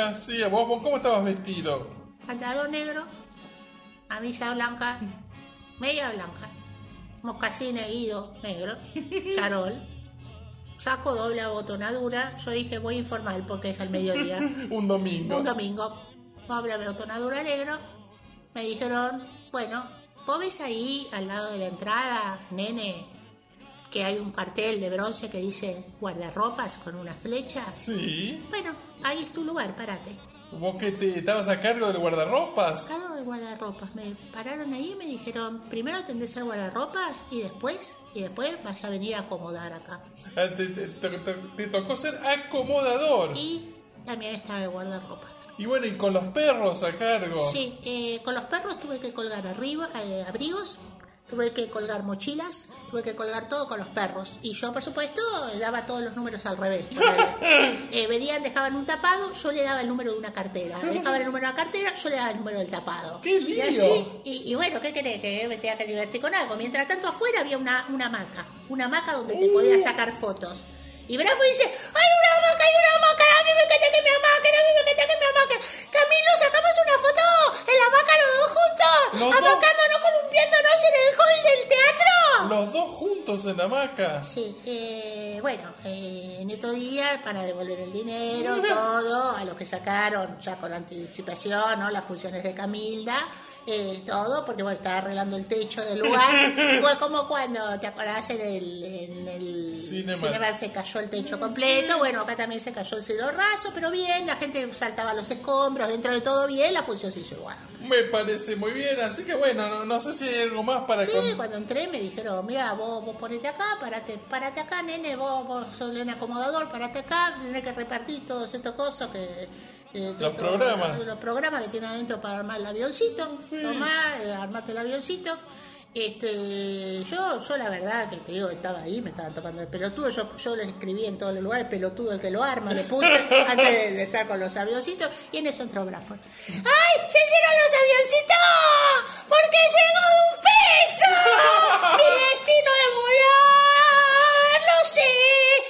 Así, Ah, ¿vos, vos cómo estabas vestido?
pantalón negro, camisa blanca, media blanca. mocasines Guido, negro, *laughs* charol, saco doble abotonadura. Yo dije, voy informal porque es al mediodía. *laughs*
Un domingo.
Un domingo, doble abotonadura negro. Me dijeron, bueno, ¿vos ves ahí al lado de la entrada, nene, que hay un cartel de bronce que dice guardarropas con una flecha?
Sí.
Bueno, ahí es tu lugar, párate.
¿Vos que te estabas a cargo del guardarropas?
Cargo de guardarropas. Me pararon ahí y me dijeron, primero atendés al guardarropas y después, y después vas a venir a acomodar acá.
Ah, Te, te- te- te- te tocó ser acomodador.
Y también estaba el guardarropas.
Y bueno, y con los perros a cargo.
Sí, eh, con los perros tuve que colgar arriba, eh, abrigos, tuve que colgar mochilas, tuve que colgar todo con los perros. Y yo, por supuesto, daba todos los números al revés. *laughs* Eh, venían, dejaban un tapado, yo le daba el número de una cartera. Dejaban el número de la cartera, yo le daba el número del tapado.
¡Qué lío!
Y, así, y, y bueno, ¿qué querés? Que me tenía que divertir con algo. Mientras tanto, afuera había una, una hamaca. Una hamaca donde te podías sacar fotos. Y Bravo dice, ¡hay una hamaca, hay una hamaca! ¡A mí me encanta que me hamaca! ¡A mí me encanta que me hamaca! ¡Camilo, sacamos una foto! ¡En la hamaca los dos juntos!
¿Los dos?
¡Amacándonos, columpiándonos en el hall del teatro!
Los dos juntos en la hamaca.
Sí, eh, bueno, eh, en estos días para devolver el dinero, *laughs* todo, a los que sacaron ya con anticipación, ¿no? Las funciones de Camilda, eh, todo, porque bueno, estaba arreglando el techo del lugar. *laughs* Fue como cuando, ¿te acordás? En el, en el.
Cinemark
se cayó el techo completo, bueno, acá también se cayó el cielo raso, pero bien, la gente saltaba los escombros, dentro de todo bien, la función se hizo igual.
Me parece muy bien, así que bueno, no, no sé si hay algo más para
Sí,
con-
cuando entré me dijeron, mira, vos, vos ponete acá, parate, parate acá, nene, vos, vos sos el acomodador, parate acá, tenés que repartir todos estos cosas que... eh,
Los programas.
Los, programas que tiene adentro para armar el avioncito. Tomá, eh, armate el avioncito. Este, yo, yo la verdad que te digo, estaba ahí, me estaban tocando el pelotudo, yo, yo le escribí en todos los lugares, pelotudo el que lo arma, le puse *laughs* antes de, de estar con los avioncitos, y en eso entró Bradford. ¡Ay! ¡Se hicieron los avioncitos! ¡Porque llegó de un peso! *laughs* ¡Mi destino de volar! ¡Lo sé!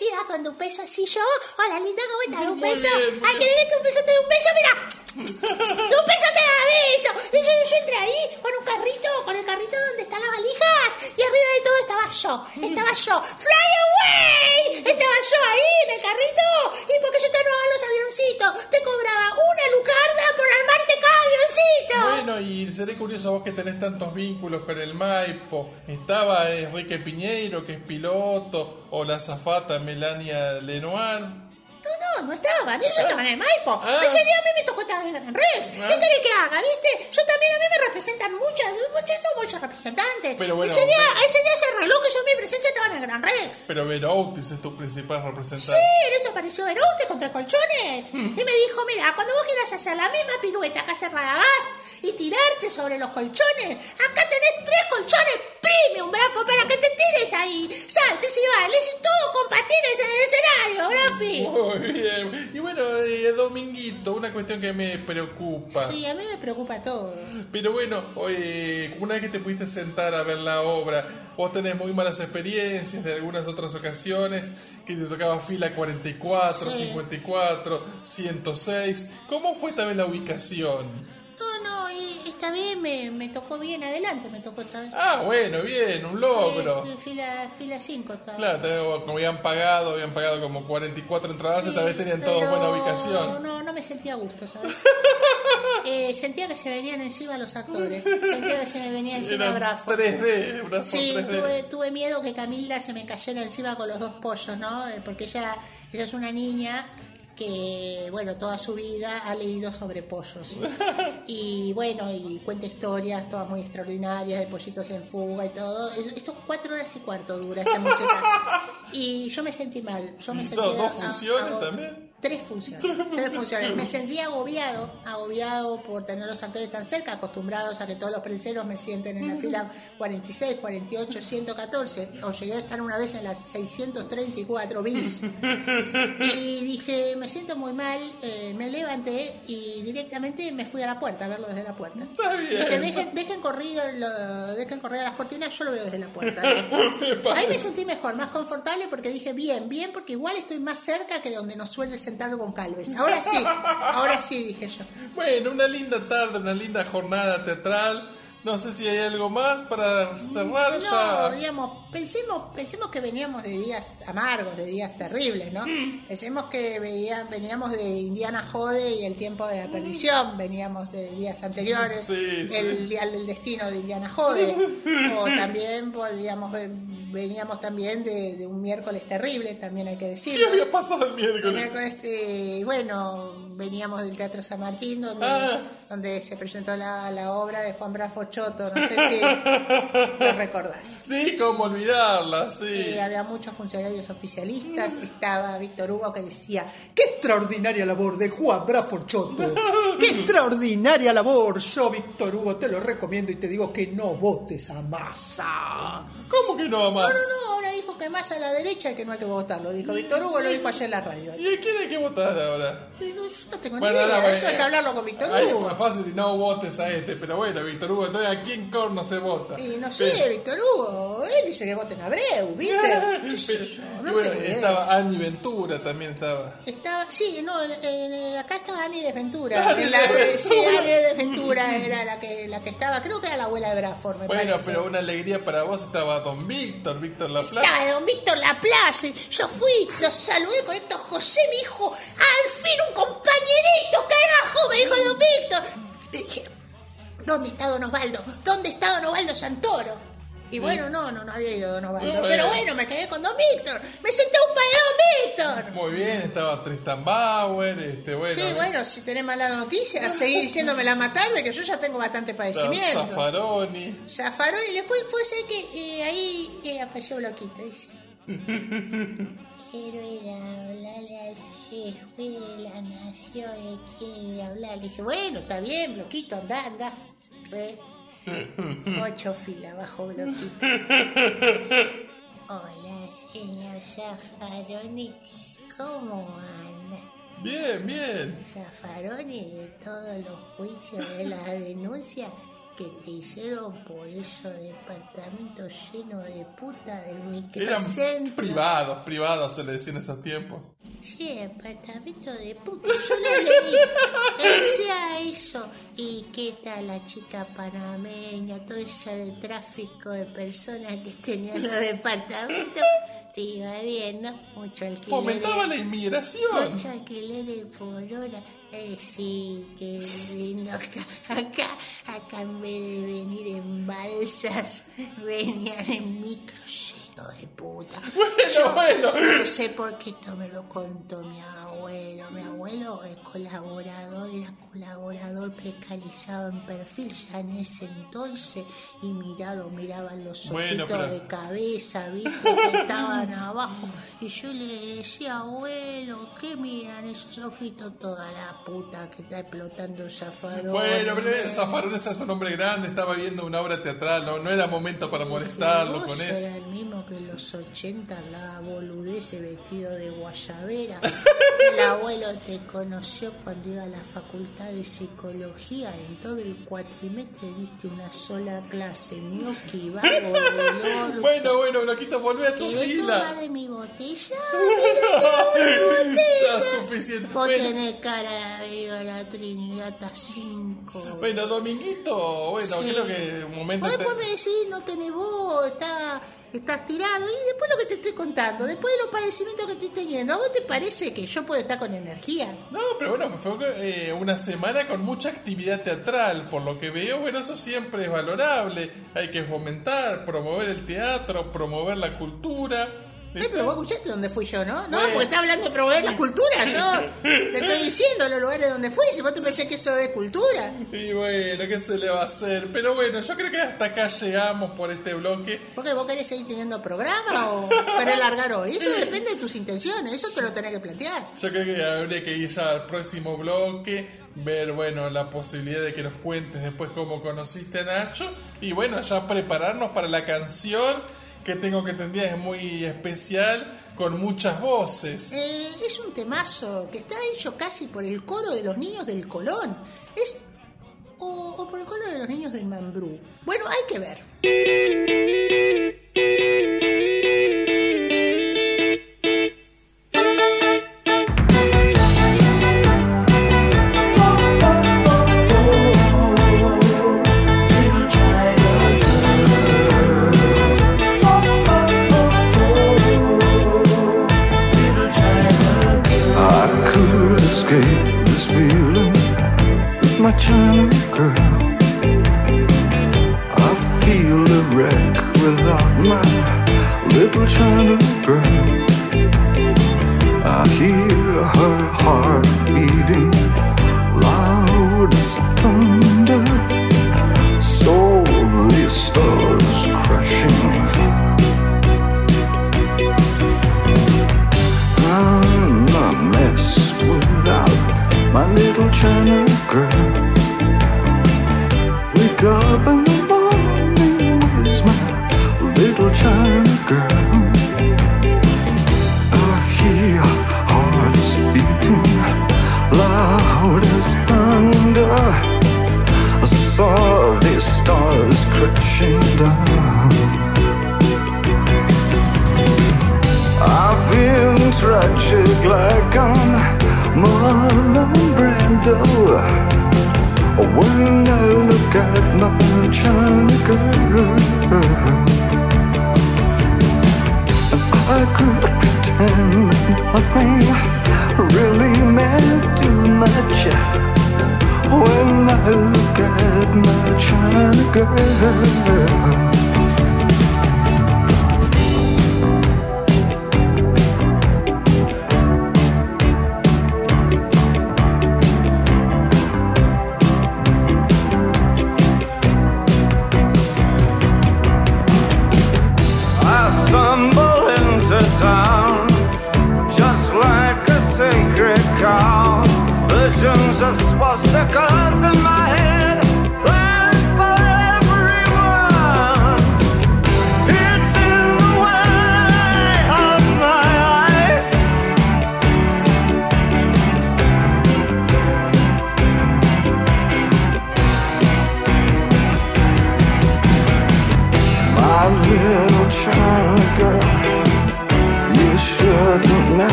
Y va con un peso así yo, hola linda, ¿cómo estás? ¿Un
muy
¡Ay, querés que un peso te un beso? ¡Mira! ¡Un peso te da beso! Y yo, yo entré ahí con un carrito, con el carrito donde están las valijas. Y arriba de todo estaba yo. Estaba yo. ¡Fly away! Estaba yo ahí en el carrito. Y porque yo te armaba los avioncitos, te cobraba una lucarda por armarte cada avioncito.
Bueno, y seré curioso vos que tenés tantos vínculos con el Maipo. Estaba Enrique Piñeiro, que es piloto, o la zafata Melania Lenoir.
No, no, no estaban. Ellos estaban en el Maipo.
Ah.
Ese día a mí me tocó estar en Rex.
Ah.
¿Qué querés que haga, viste? Yo también a mí me representan muchas, muchas, son muchos representantes.
Pero bueno,
ese, día,
sí.
ese día se arregló que yo en mi presencia estaba en el Gran Rex.
Pero Veroutis es tu principal representante.
Sí, en eso apareció Berute contra colchones. Y me dijo, mira, cuando vos quieras hacer la misma pirueta que hace Radagast y tirarte sobre los colchones, acá tenés tres colchones premium, Brafo, para que te tires ahí, saltes y bailes y todo con patines en el escenario, Brafi.
Muy bien. Y bueno, eh, Dominguito, una cuestión que me preocupa.
Sí, a mí me preocupa todo.
Pero bueno, oye, una vez que te pudiste sentar a ver la obra, vos tenés muy malas experiencias de algunas otras ocasiones, que te tocaba fila 44,
Sí.
54, 106. ¿Cómo fue también la ubicación?
No, no, y esta vez me, me tocó bien adelante, me tocó esta vez.
Ah, bueno, bien, un logro.
Sí, sí, fila, fila 5 estaba.
Claro, como habían pagado, habían pagado como 44 entradas y
Sí,
tal vez tenían todos buena ubicación.
No, no me sentía a gusto, ¿sabes? *laughs* Eh, sentía que se venían encima los actores. Sentía que se me venía encima Brafo.
3D, Bradford
Sí,
3D.
tuve, tuve miedo que Camilda se me cayera encima con los dos pollos, ¿no? Eh, Porque ella, ella es una niña que, bueno, toda su vida ha leído sobre pollos. *laughs* Y bueno, y cuenta historias todas muy extraordinarias de pollitos en fuga y todo. Esto cuatro horas y cuarto dura esta música. *laughs* Y yo me sentí mal. Yo me
¿Y
sentí
dos- dos
a-
funciones también?
Tres funciones. Tres funciones. Me *laughs* sentí agobiado, agobiado por tener los actores tan cerca, acostumbrados a que todos los prenseros me sienten en la fila 46, 48, 114. O llegué a estar una vez en las 634 bis. Y dije, siento muy mal, eh, me levanté y directamente me fui a la puerta, a verlo desde la puerta.
Está bien.
Dije, dejen, dejen, corrido lo- dejen correr las cortinas, yo lo veo desde la puerta. *laughs* Ahí me sentí mejor, más confortable porque dije, bien, bien, porque igual estoy más cerca que donde nos suele sentar con Calves. Ahora sí, ahora sí, dije yo.
Bueno, una linda tarde, una linda jornada teatral. No sé si hay algo más para cerrar
No, digamos, pensemos, pensemos que veníamos de días amargos, de días terribles, ¿no?
Mm.
Pensemos que veníamos de Indiana Jode y el tiempo de la perdición, veníamos de días anteriores,
Sí, sí.
el dial del destino de Indiana Jode, *laughs* o también podríamos ver- veníamos también de, de un miércoles terrible, también hay que
¿Qué
decirlo.
había pasado el miércoles?
Miércoles, este, bueno, veníamos del Teatro San Martín, donde,
Ah.
Donde se presentó la, la obra de Juan Brafo Choto, no sé si *laughs* lo recordás.
Sí, cómo olvidarla, sí.
Eh, había muchos funcionarios oficialistas, estaba Víctor Hugo que decía, ¡qué extraordinaria labor de Juan Brafo Choto! ¡Qué extraordinaria labor! Yo, Víctor Hugo, te lo recomiendo y te digo que no votes a Massa.
¿Cómo que no
No,
más?
no, no, ahora dijo que más a la derecha y que no hay que votarlo, dijo Víctor Hugo, lo dijo ayer en la radio.
¿Y a quién hay que votar ahora?
No, yo no tengo
Bueno,
ni idea, esto hay que hablarlo con Víctor Hugo.
Fácil y no votes a este, pero bueno, Víctor Hugo, entonces ¿a quién corno se vota?
Y no sé,
Pero-
Víctor Hugo, él dice que voten a Abreu, ¿viste? *laughs* ¿Qué sé yo? No
bueno, estaba Ani Ventura también estaba.
Estaba, sí, no, eh, acá estaba Ani Desventura.
Ani
la
Desventura.
sí, Ani Desventura era la que, la que estaba, creo que era la abuela de Bradford, me
Bueno,
parece.
pero una alegría para vos estaba Don Víctor, Víctor Laplace.
Estaba don Víctor Laplace, yo fui, lo saludé con esto, José me dijo, al fin un compañerito, carajo, me dijo don Víctor. Dije, ¿dónde está don Osvaldo? ¿Dónde está don Osvaldo Santoro? Y bueno, no, no, no había ido don Osvaldo.
No,
pero
eh.
bueno, me quedé con don Víctor. Me senté a un de don Víctor.
Muy bien, estaba Tristan Bauer, este, bueno.
Sí, bueno, si tenés mala noticia, seguí diciéndomela más tarde, que yo ya tengo bastante padecimiento.
Zaffaroni.
Zafaroni le fue, fue sé que eh, ahí eh, apareció Bloquito, dice. Quiero ir a hablarle a ese juez de la nación, quiero ir a hablar. Le dije, bueno, está bien, Bloquito, anda, anda. Ocho filas bajo Bloquito. Hola, señor Zafaroni, ¿cómo anda?
Bien, bien.
Zafaroni de todos los juicios de la denuncia que te hicieron por esos departamentos llenos de puta del
Eran
microcentro.
privados, privados se le decía en esos tiempos.
Sí, departamento de puta. Yo lo leí. Decía eso. ¿Y qué tal la chica panameña? Todo eso de tráfico de personas que tenían los departamentos. Te iba bien, ¿no? Mucho alquiler.
Fomentaba la inmigración.
Mucho alquiler por hora. Eh, sí, qué lindo *laughs* acá. Acá, en vez de venir en balsas, *laughs* venían en micro de puta. *laughs*
Bueno, bueno.
No sé por qué esto me lo contó mi abuelo. Mi abuelo es colaborador, era colaborador precarizado en perfil ya en ese entonces y mirado, miraban los
Bueno,
ojitos
pero-
de cabeza, viste, que estaban abajo. Y yo le decía, abuelo, ¿qué miran esos ojitos? Toda la puta que está explotando Zafarón.
Bueno, pero Zaffaroni es un hombre grande, estaba viendo una obra teatral, no, no era momento para molestarlo con
era
eso.
el mismo que en los 80 hablaba boludeces vestido de guayabera. *laughs* el abuelo te conoció cuando iba a la facultad de psicología. En todo el cuatrimestre diste una sola clase. Gnocchi, vago del.
Bueno, bueno, Bloquito, volvé a tu
¿Querés tomar
fila.
de mi botella? *laughs* ¡Toma mi botella!
suficiente.
Vos
Bueno,
tenés cara de la Trinidad a 5.
bueno, Dominguito, bueno,
Sí.
creo que un momento...
Vos
te-
me decís, no tenés voz, está, estás Y después lo que te estoy contando, después de los padecimientos que estoy teniendo, ¿a vos te parece que yo puedo estar con energía?
No, pero bueno, fue eh, una semana con mucha actividad teatral, por lo que veo, bueno, eso siempre es valorable. Hay que fomentar, promover el teatro, promover la cultura.
Ay, pero vos escuchaste dónde fui yo, ¿no? No,
Bueno.
porque está hablando de promover la cultura. Yo *laughs* te estoy diciendo los lugares donde fui. Si vos te pensás que eso es cultura.
Y bueno, ¿qué se le va a hacer? Pero bueno, yo creo que hasta acá llegamos por este bloque.
¿Por qué vos querés seguir teniendo programa o *laughs* querés largar hoy? Eso depende de tus intenciones. Eso te lo tenés que plantear.
Yo creo que habría que ir ya al próximo bloque, ver, bueno, la posibilidad de que nos cuentes después cómo conociste a Nacho y bueno, ya prepararnos para la canción que tengo que entender es muy especial, con muchas voces.
Eh, es un temazo que está hecho casi por el coro de los niños del Colón. Es. O, o por el coro de los niños del Mambrú. Bueno, hay que ver.
Really meant too much. When I look at my China girl.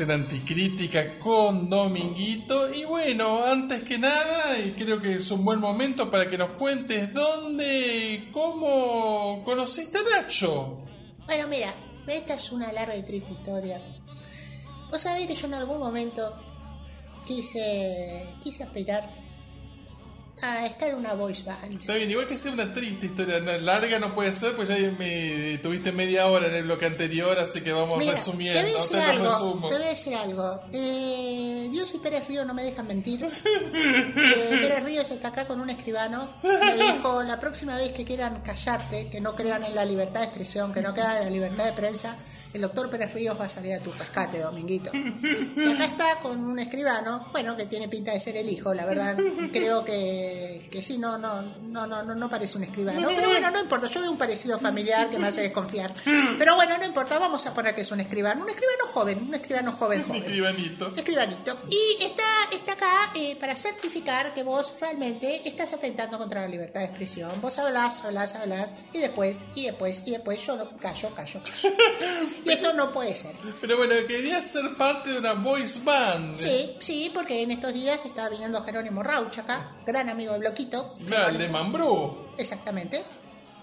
En Anticrítica con Dominguito. Y bueno, antes que nada, creo que es un buen momento para que nos cuentes dónde, cómo conociste a Nacho.
Bueno, mira, esta es una larga y triste historia. Vos sabés que yo en algún momento quise, quise aspirar a estar en una voice band.
Está bien, igual que sea una triste historia, larga no puede ser, pues ya me, tuviste media hora en el bloque anterior, así que vamos
Mira,
resumiendo.
te voy a decir
te
algo. Te voy a decir algo. Eh, Dios y Pérez Río no me dejan mentir. *laughs* Eh, Pérez Ríos está acá con un escribano. Me dijo, la próxima vez que quieran callarte, que no crean en la libertad de expresión, que no crean en la libertad de prensa, el doctor Pérez Ríos va a salir a tu rescate, Dominguito. Y acá está con un escribano, bueno, que tiene pinta de ser el hijo, la verdad. Creo que, que sí, no, no, no, no, no, parece un escribano. Pero bueno, no importa, yo veo un parecido familiar que me hace desconfiar. Pero bueno, no importa, vamos a poner que es un escribano. Un escribano joven, un escribano joven, joven.
Escribanito.
Escribanito. Y está, está acá eh, para certificar que vos realmente estás atentando contra la libertad de expresión. Vos hablás, hablás, hablás, y después, y después, y después yo no, callo, callo, callo. *laughs* Y esto no puede ser.
Pero bueno, querías ser parte de una voice band.
Sí, sí, porque en estos días está viniendo Jerónimo Rauch acá, gran amigo de Bloquito.
Mira, el de Mambrú.
Exactamente.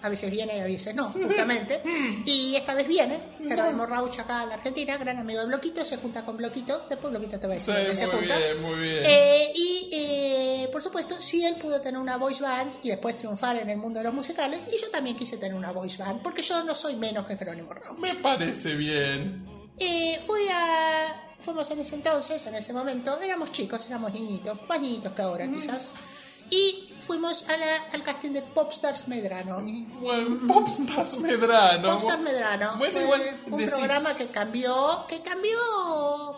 A veces viene y a veces no, justamente. *laughs* Y esta vez viene. Jerónimo Rauch acá en la Argentina, gran amigo de Bloquito, se junta con Bloquito. Después Bloquito te va a
Sí,
decir dónde se junta.
bien, muy bien.
Eh, y eh, por supuesto, si él pudo tener una voice band y después triunfar en el mundo de los musicales, y yo también quise tener una voice band, porque yo no soy menos que Jerónimo Rauch.
Me parece bien.
Eh, fui a. Fuimos en ese entonces, en ese momento, éramos chicos, éramos niñitos, más niñitos que ahora quizás. Y fuimos a la- al casting de Popstars Medrano.
Bueno, Popstars Medrano.
Popstars Medrano.
Bueno,
fue
igual
un
decís-
programa que cambió, que cambió,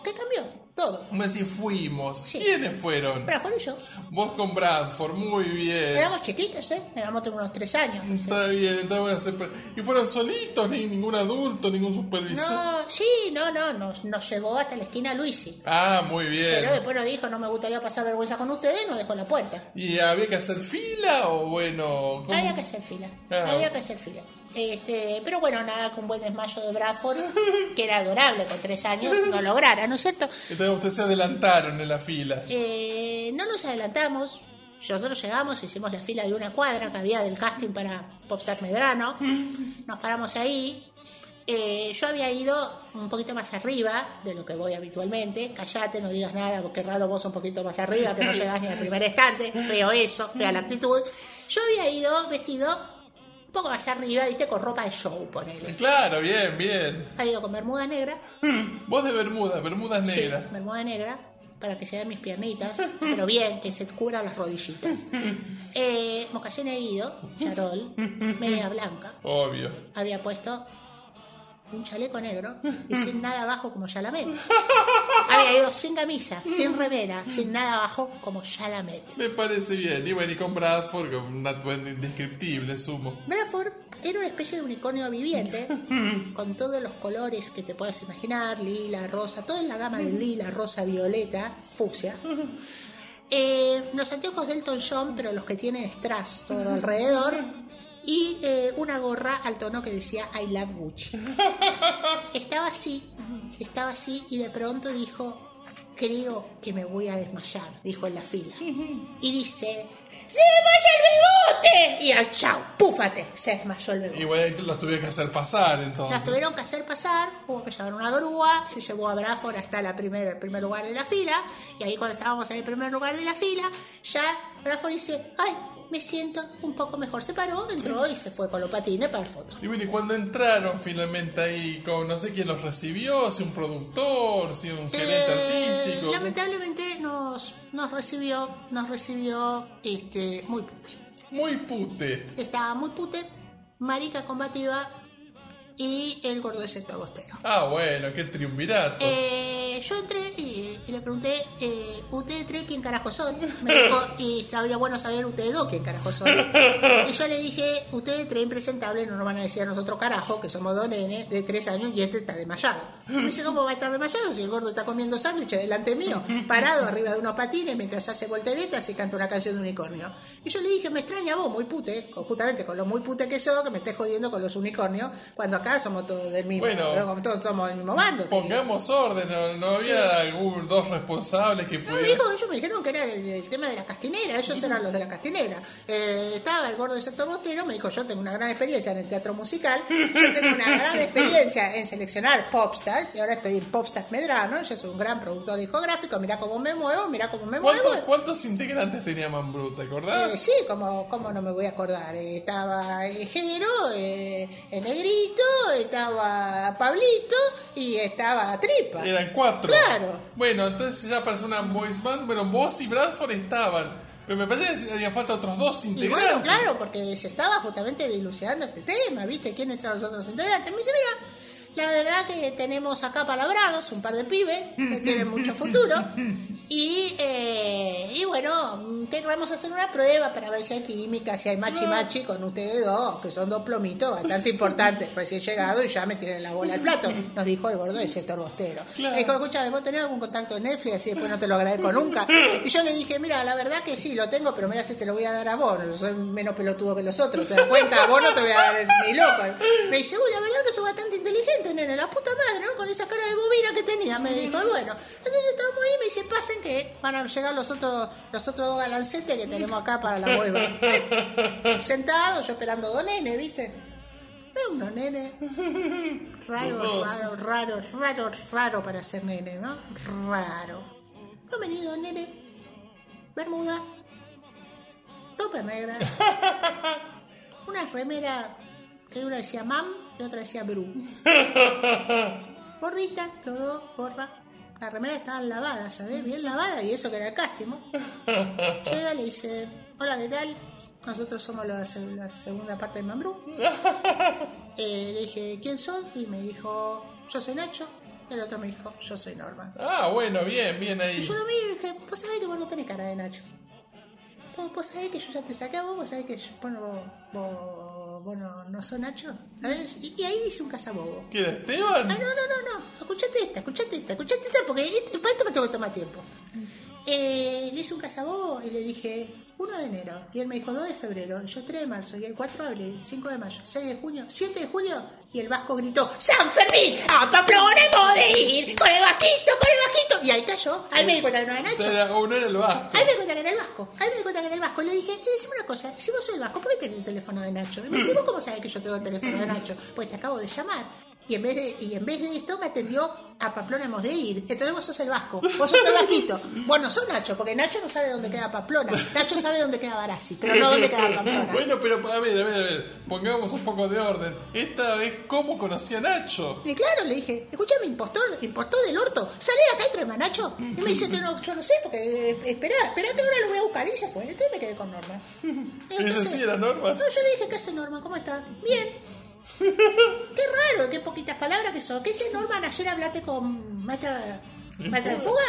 que cambió todo.
Decís, fuimos.
Sí.
¿Quiénes fueron?
Bradford y yo.
Vos con Bradford, muy bien.
Éramos chiquitos, ¿eh? Éramos de unos tres años. no sé.
Está bien, está bien. se- ¿Y fueron solitos? Ni ningún adulto, ningún supervisor.
No, sí, no, no, nos, nos llevó hasta la esquina Luisi.
Ah, muy bien.
Pero después nos dijo, no me gustaría pasar vergüenza con ustedes, nos dejó en la puerta.
¿Y había que hacer fila o bueno? ¿cómo?
Había que hacer fila.
Ah.
Había que hacer fila. Este, pero bueno, nada, con un buen desmayo de Bradford, *laughs* que era adorable con tres años, no lograra, ¿no es cierto?
Entonces ustedes se adelantaron en la fila.
Eh, no nos adelantamos. Nosotros llegamos, hicimos la fila de una cuadra que había del casting para Popstar Medrano. *laughs* Nos paramos ahí. Eh, yo había ido un poquito más arriba de lo que voy habitualmente. Callate, no digas nada, porque raro vos un poquito más arriba, que no llegás ni al primer estante. Feo eso, fea la actitud. Yo había ido vestido un poco más arriba, viste, con ropa de show, ponele.
Claro, bien, bien.
Había ido con bermuda negra,
Vos de Bermuda, Bermudas negras.
Sí, bermuda negra, para que se vean mis piernitas, pero bien, que se cubran las rodillitas. *laughs* Eh, mocasín ido, charol, media blanca.
Obvio.
Había puesto un chaleco negro *laughs* y sin nada abajo como Chalamet. Había ido sin camisa, sin remera, sin nada abajo como Chalamet.
Me parece bien. Y bueno, y con Bradford, con un atuendo indescriptible, sumo.
Bradford era una especie de unicornio viviente, *laughs* con todos los colores que te puedas imaginar, lila, rosa, todo en la gama de lila, rosa, violeta, fucsia. *laughs* Eh, los anteojos de Elton John, pero los que tienen strass todo alrededor. Y eh, una gorra al tono que decía I love Gucci. *laughs* Estaba así, estaba así y de pronto dijo, creo que me voy a desmayar, dijo en la fila. *laughs* Y dice, ¡se desmaya el bebote! Y al chau, púfate, se desmayó el bebote.
Y bueno, los tuvieron que hacer pasar entonces.
tuvieron que hacer pasar, hubo que llevar una grúa, se llevó a Bradford hasta la primer, el primer lugar de la fila, y ahí cuando estábamos en el primer lugar de la fila, ya Bradford dice, ay, me siento un poco mejor. Se paró, entró y se fue con los patines para el foto.
Y bueno, y cuando entraron finalmente ahí, con no sé quién los recibió, si un productor, si un gerente
Eh,
artístico.
lamentablemente nos, nos recibió, nos recibió este, muy pute.
Muy pute.
Estaba muy pute, marica combativa y el gordo de sector bostero.
Ah, bueno, qué triunvirato.
Eh, yo entré y, y le pregunté, eh, ¿ustedes tres quién carajo son? Me dijo, *laughs* y sabría bueno saber ustedes dos quién carajo son. Y yo le dije, ustedes tres impresentables no nos van a decir a nosotros carajo, que somos dos nenes de tres años y este está desmayado. Me dice, ¿cómo va a estar desmayado si el gordo está comiendo sándwiches delante mío, parado arriba de unos patines mientras hace volteretas y canta una canción de unicornio? Y yo le dije, me extraña vos, muy pute, con- justamente con lo muy pute que sos, que me estés jodiendo con los unicornios, cuando acá somos todos del mismo,
Bueno.
todos somos del mismo bando. te digo.
Pongamos orden, no, no había algún dos responsables que
No,
pudieran.
dijo, ellos me dijeron que era el, el tema de la castinera, ellos eran los de la castinera. Eh, estaba el gordo del sector bostero, me dijo, yo tengo una gran experiencia en el teatro musical, yo tengo una gran *laughs* experiencia en seleccionar popstars, y ahora estoy en Popstars Medrano, yo soy un gran productor discográfico, mira cómo me muevo, mira cómo me muevo.
¿Cuántos, cuántos integrantes tenía Mambrú? ¿Te acordás?
Eh, sí, como, como no me voy a acordar. Eh, estaba eh, Jero, eh, el Negrito, estaba Pablito y estaba Tripa.
Eran cuatro.
Claro.
Bueno, entonces ya parece una voice band. Bueno, vos y Bradford estaban. Pero me parece que hacían falta otros dos
Y
integrantes.
bueno, claro, porque se estaba justamente dilucidando este tema, ¿viste? ¿Quiénes eran los otros integrantes? Me dice, mira, la verdad que tenemos acá palabrados, un par de pibes que tienen mucho futuro. *laughs* Y, eh, y bueno, queremos hacer una prueba para ver si hay química, si hay machi machi con ustedes dos, que son dos plomitos bastante importantes, recién llegados y ya me tienen la bola al plato, nos dijo el gordo del sector bostero.
Claro.
Me dijo, escúchame, ¿vos tenés algún contacto de Netflix? Así después no te lo agradezco nunca. Y yo le dije, mira, la verdad que sí, lo tengo, pero mira si te lo voy a dar a vos, no soy menos pelotudo que los otros, ¿te das cuenta? A vos no te voy a dar ni loco. Me dice, uy, la verdad que sos bastante inteligente, nene, la puta madre, ¿no? Con esa cara de bobina que tenía, me dijo, y bueno, entonces estamos ahí, me dice, pasen que van a llegar los otros, los otros dos galancetes que tenemos acá para la hueva. *laughs* Sentado, yo esperando dos nenes, ¿viste? Veo unos nenes raro, raro, raro, raro, raro para ser nene, ¿no? Raro. No venido nene, bermuda, tope negra, *laughs* una remera que una decía mam y otra decía Bru. *laughs* Gordita, los dos, gorra. La remera estaba lavada, ¿sabes? Bien lavada y eso que era el cástimo. *laughs* Llega y le dice, hola, ¿qué tal? Nosotros somos la, la segunda parte de Mambrú. *laughs* Eh, le dije, ¿quién son? Y me dijo, yo soy Nacho. Y el otro me dijo, yo soy Norma.
Ah, bueno, bien, bien
Y
ahí.
yo lo vi y dije, vos sabés que vos no tenés cara de Nacho. Vos, vos sabés que yo ya te saqué a vos, vos sabés que yo, bueno, vos, vos, vos no, sos Nacho. A ver, y, y ahí hice un cazabobo.
¿Quién Esteban?
Ay, no, no, no, no. Escuchate esta, escuchate esta, escuchate esta, porque este- para esto me tengo que tomar tiempo. Eh, le hice un cazabobo y le dije 1 de enero. Y él me dijo 2 de febrero. Y yo 3 de marzo. Y el 4 de abril, 5 de mayo, 6 de junio, 7 de julio. Y el vasco gritó: ¡San Fermín! ¡A Pamplona hemos de ir! ¡Con el vasquito, con el vasquito! Y ahí cayó. Ahí me di cuenta que no era Nacho.
No era el vasco.
Ahí me di cuenta que era el Vasco. Ahí me di cuenta que era el Vasco. Y le dije, eh, decime una cosa, si vos sos el Vasco, ¿por qué tenés el teléfono de Nacho? Y me dice, ¿vos cómo sabés que yo tengo el teléfono de Nacho? Pues te acabo de llamar. Y en vez de, y en vez de esto me atendió a Pamplona hemos de ir. Entonces vos sos el Vasco. Vos sos el Vasquito. Vos no sos Nacho, porque Nacho no sabe dónde queda Pamplona. Nacho sabe dónde queda Barassi, pero no dónde queda Pamplona.
Bueno, pero a ver, a ver, a ver. Pongamos un poco de orden. Esta vez, ¿cómo conocí a Nacho?
Y claro, le dije, escúchame, impostor, impostor del orto, salí acá y tráeme a Nacho. Y me dice que no, yo no sé, porque eh, esperá, esperá que ahora lo voy a buscar. Y se fue. Entonces me quedé con Norma. *laughs* Y
Esa sí era Norma.
No, yo le dije, ¿qué hace Norma? ¿Cómo está? Bien. Qué raro, qué poquitas palabras que son. ¿Qué dice Norma? Ayer hablaste con maestra, maestra de fuga.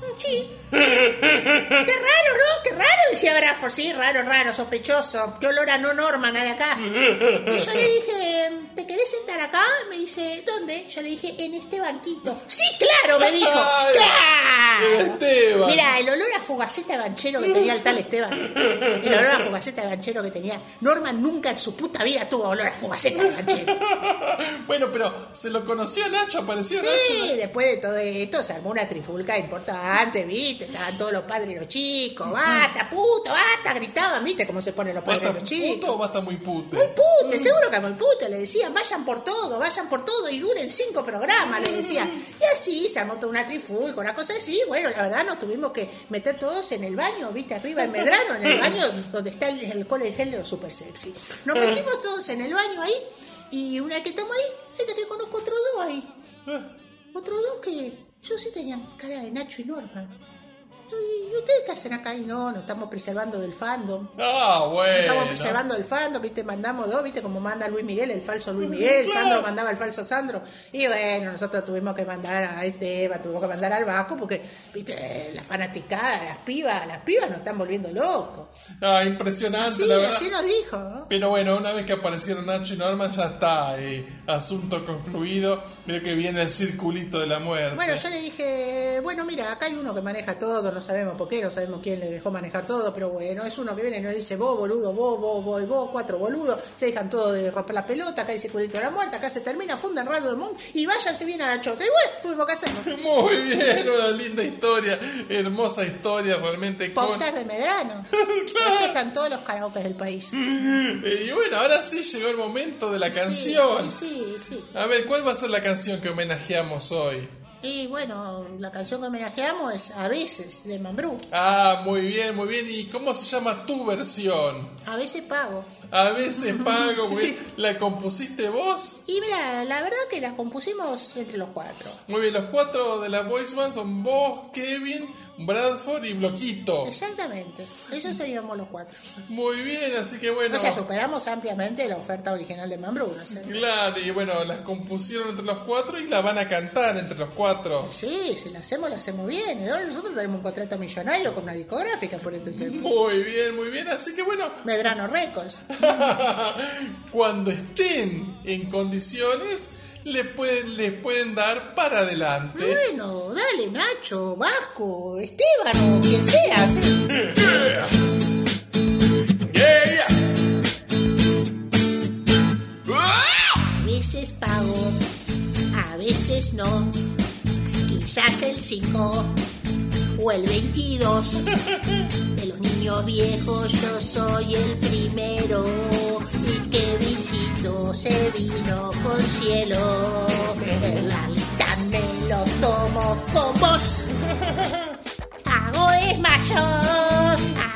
Mm, Sí. Qué raro, ¿no? Qué raro, decía Bradford. Sí, raro, raro, sospechoso. Qué olor a no Norma, nada de acá. Y yo le dije, ¿te querés sentar acá? Me dice, ¿dónde? Yo le dije, en este banquito. Sí, claro, me dijo. ¡Claro!
Esteban.
Mira, el olor a fugaceta de banchero que tenía el tal Esteban. El olor a fugaceta de banchero que tenía. Norma nunca en su puta vida tuvo olor a fugaceta de banchero. *laughs*
bueno, pero se lo conoció Nacho, apareció
Sí,
Nacho.
después de todo esto se armó una trifulca importante, ¿viste? Estaban todos los padres y los chicos. ¡Basta, puto, basta! Gritaban, ¿viste? Cómo se ponen los padres y
¿Basta
los chicos.
puto o basta muy pute?
Muy pute, seguro que muy pute, le vayan por todo, vayan por todo y duren cinco programas, le decían. Y así se armó toda una trifulca, una cosa así. Bueno, la verdad nos tuvimos que meter todos en el baño, viste, arriba en Medrano, en el baño donde está el, alcohol en gel de los super sexy. Nos metimos todos en el baño ahí y una vez que estamos ahí, este que conozco otros dos ahí. Otros dos que yo sí tenían cara de Nacho y Norma. ¿Y ustedes qué hacen acá? Y no, nos estamos preservando del fandom.
Ah, bueno.
Estamos preservando el fandom, viste, mandamos dos, viste, como manda Luis Miguel, el falso Luis *laughs* Miguel, Sandro mandaba el falso Sandro. Y bueno, nosotros tuvimos que mandar a Esteban, tuvimos que mandar al Vasco, porque, viste, la fanaticada, las pibas, las pibas nos están volviendo locos.
Ah, impresionante, la verdad.
así nos dijo, ¿no?
Pero bueno, una vez que aparecieron Nacho y Norma, ya está. eh, asunto concluido. Mira que viene el circulito de la muerte.
Bueno, yo le dije, bueno, mira, acá hay uno que maneja todo, no sabemos por qué, no sabemos quién le dejó manejar todo, pero bueno, es uno que viene y nos dice, vos, boludo, vos, vos, vos, vos, cuatro boludos, se dejan todo de romper la pelota, acá hay circulito de la muerte, acá se termina, fundan Radio del Mundo y váyanse bien a la chota. Y bueno, que hacerlo. *laughs*
Muy bien, una linda historia, hermosa historia, realmente. con-
de Medrano. *laughs* Estos están todos los karaoke del país. *laughs*
Y bueno, ahora sí llegó el momento de la canción.
Sí, sí.
A ver, ¿cuál va a ser la canción que homenajeamos hoy?
Y bueno, la canción que homenajeamos es A veces, de Mambrú.
Ah, muy bien, muy bien. ¿Y cómo se llama tu versión?
A veces pago.
A veces *laughs* pago,
Sí.
bien. ¿La compusiste vos?
Y mira, la verdad que la compusimos entre los cuatro.
Muy bien, los cuatro de la voice band son vos, Kevin, Bradford y Bloquito.
Exactamente. Esos seríamos los cuatro.
Muy bien, así que bueno.
O sea, superamos ampliamente la oferta original de Mambrú. ¿no sé?
Claro, y bueno, las compusieron entre los cuatro y la van a cantar entre los cuatro.
Sí, si la hacemos, la hacemos bien. ¿no? Nosotros tenemos un contrato millonario con una discográfica por este tema.
Muy bien, muy bien, así que bueno,
Medrano Records. *laughs*
cuando estén en condiciones, le pueden, le pueden dar para adelante.
Bueno, dale, Nacho, Vasco, Esteban o quien seas.
Yeah,
A veces pago, a veces no. Quizás el 5 o el 22. *laughs* Niños viejos yo soy el primero y Kevincito se vino con cielo. En la lista me lo tomo con vos. Hago desmayo,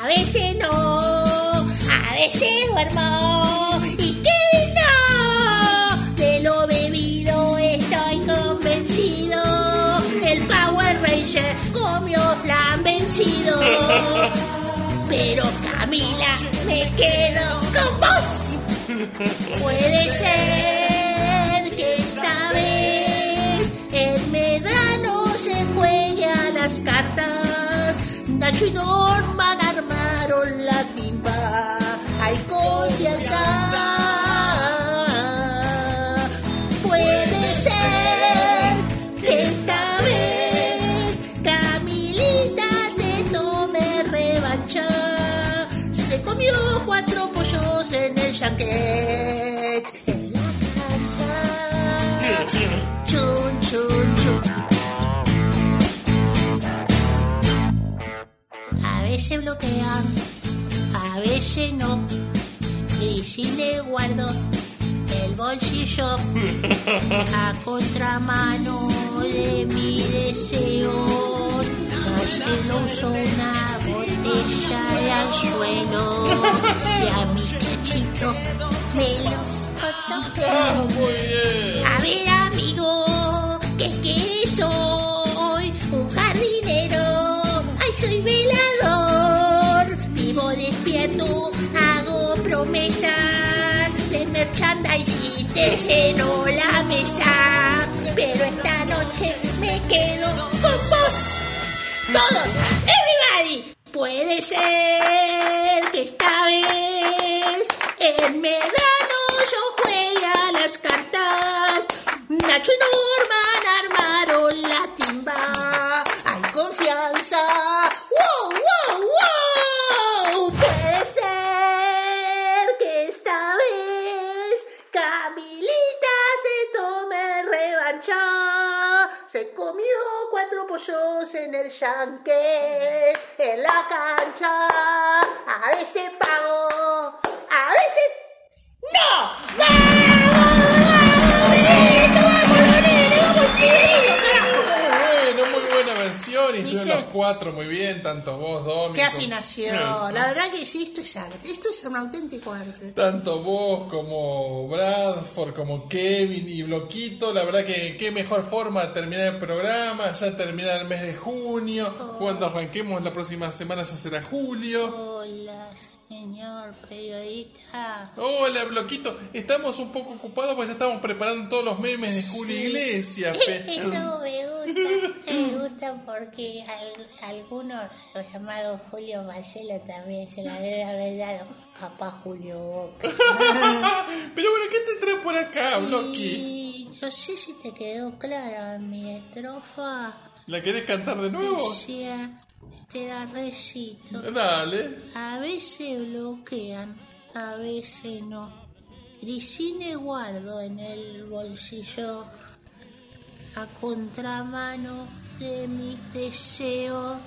a veces no, a veces duermo y que no. De lo bebido estoy convencido. El Power Ranger comió flan vencido. Pero Camila, me quedo con vos. Puede ser que esta vez el Medrano se juegue a las cartas. Nacho y Norman armaron la timba. Hay confianza. En el yanquet. En la cancha. Chun, chun, chun. A veces bloquean, a veces no. Y si le guardo el bolsillo a contramano de mi deseo. No se uso una botella de anzuelo y a mi cachito me lo
Ah, muy bien.
a ver, amigo, que es que soy un jardinero. Ay, soy velador. Vivo despierto, hago promesas de merchandising. Te lleno la mesa. Pero esta noche me quedo con vos. Todos, everybody. Puede ser que esta vez en Medano yo juegue a las cartas. Nacho y Norman armaron la timba. Hay confianza. ¡Wow, wow, wow! Cuatro pollos en el yanque, en la cancha. A veces pago, a veces ¡no! ¡Vamos! ¡Vamos! ¡Vamos,
versión. Y estuvieron los cuatro muy bien, tanto vos, Domi.
¡Qué
como-
afinación! La verdad que sí, esto es arte. Esto es un auténtico arte.
Tanto vos como Bradford, como Kevin y Bloquito, la verdad que qué mejor forma de terminar el programa, ya termina el mes de junio, cuando arranquemos la próxima semana ya será julio.
Hola, señor periodista.
Hola Bloquito, estamos un poco ocupados porque ya estamos preparando todos los memes de Julio Iglesias.
Eso me gusta, me gusta porque al- algunos, los llamados Julio Marcelo, también se la debe haber dado papá Julio Boca. *laughs*
Pero bueno, ¿qué te trae por acá, Bloqui?
Y no sé si te quedó clara mi estrofa.
¿La querés cantar de nuevo?
Decía, te la recito.
Dale.
A veces bloquean, a veces no. Grisine guardo en el bolsillo a contramano de mis deseos.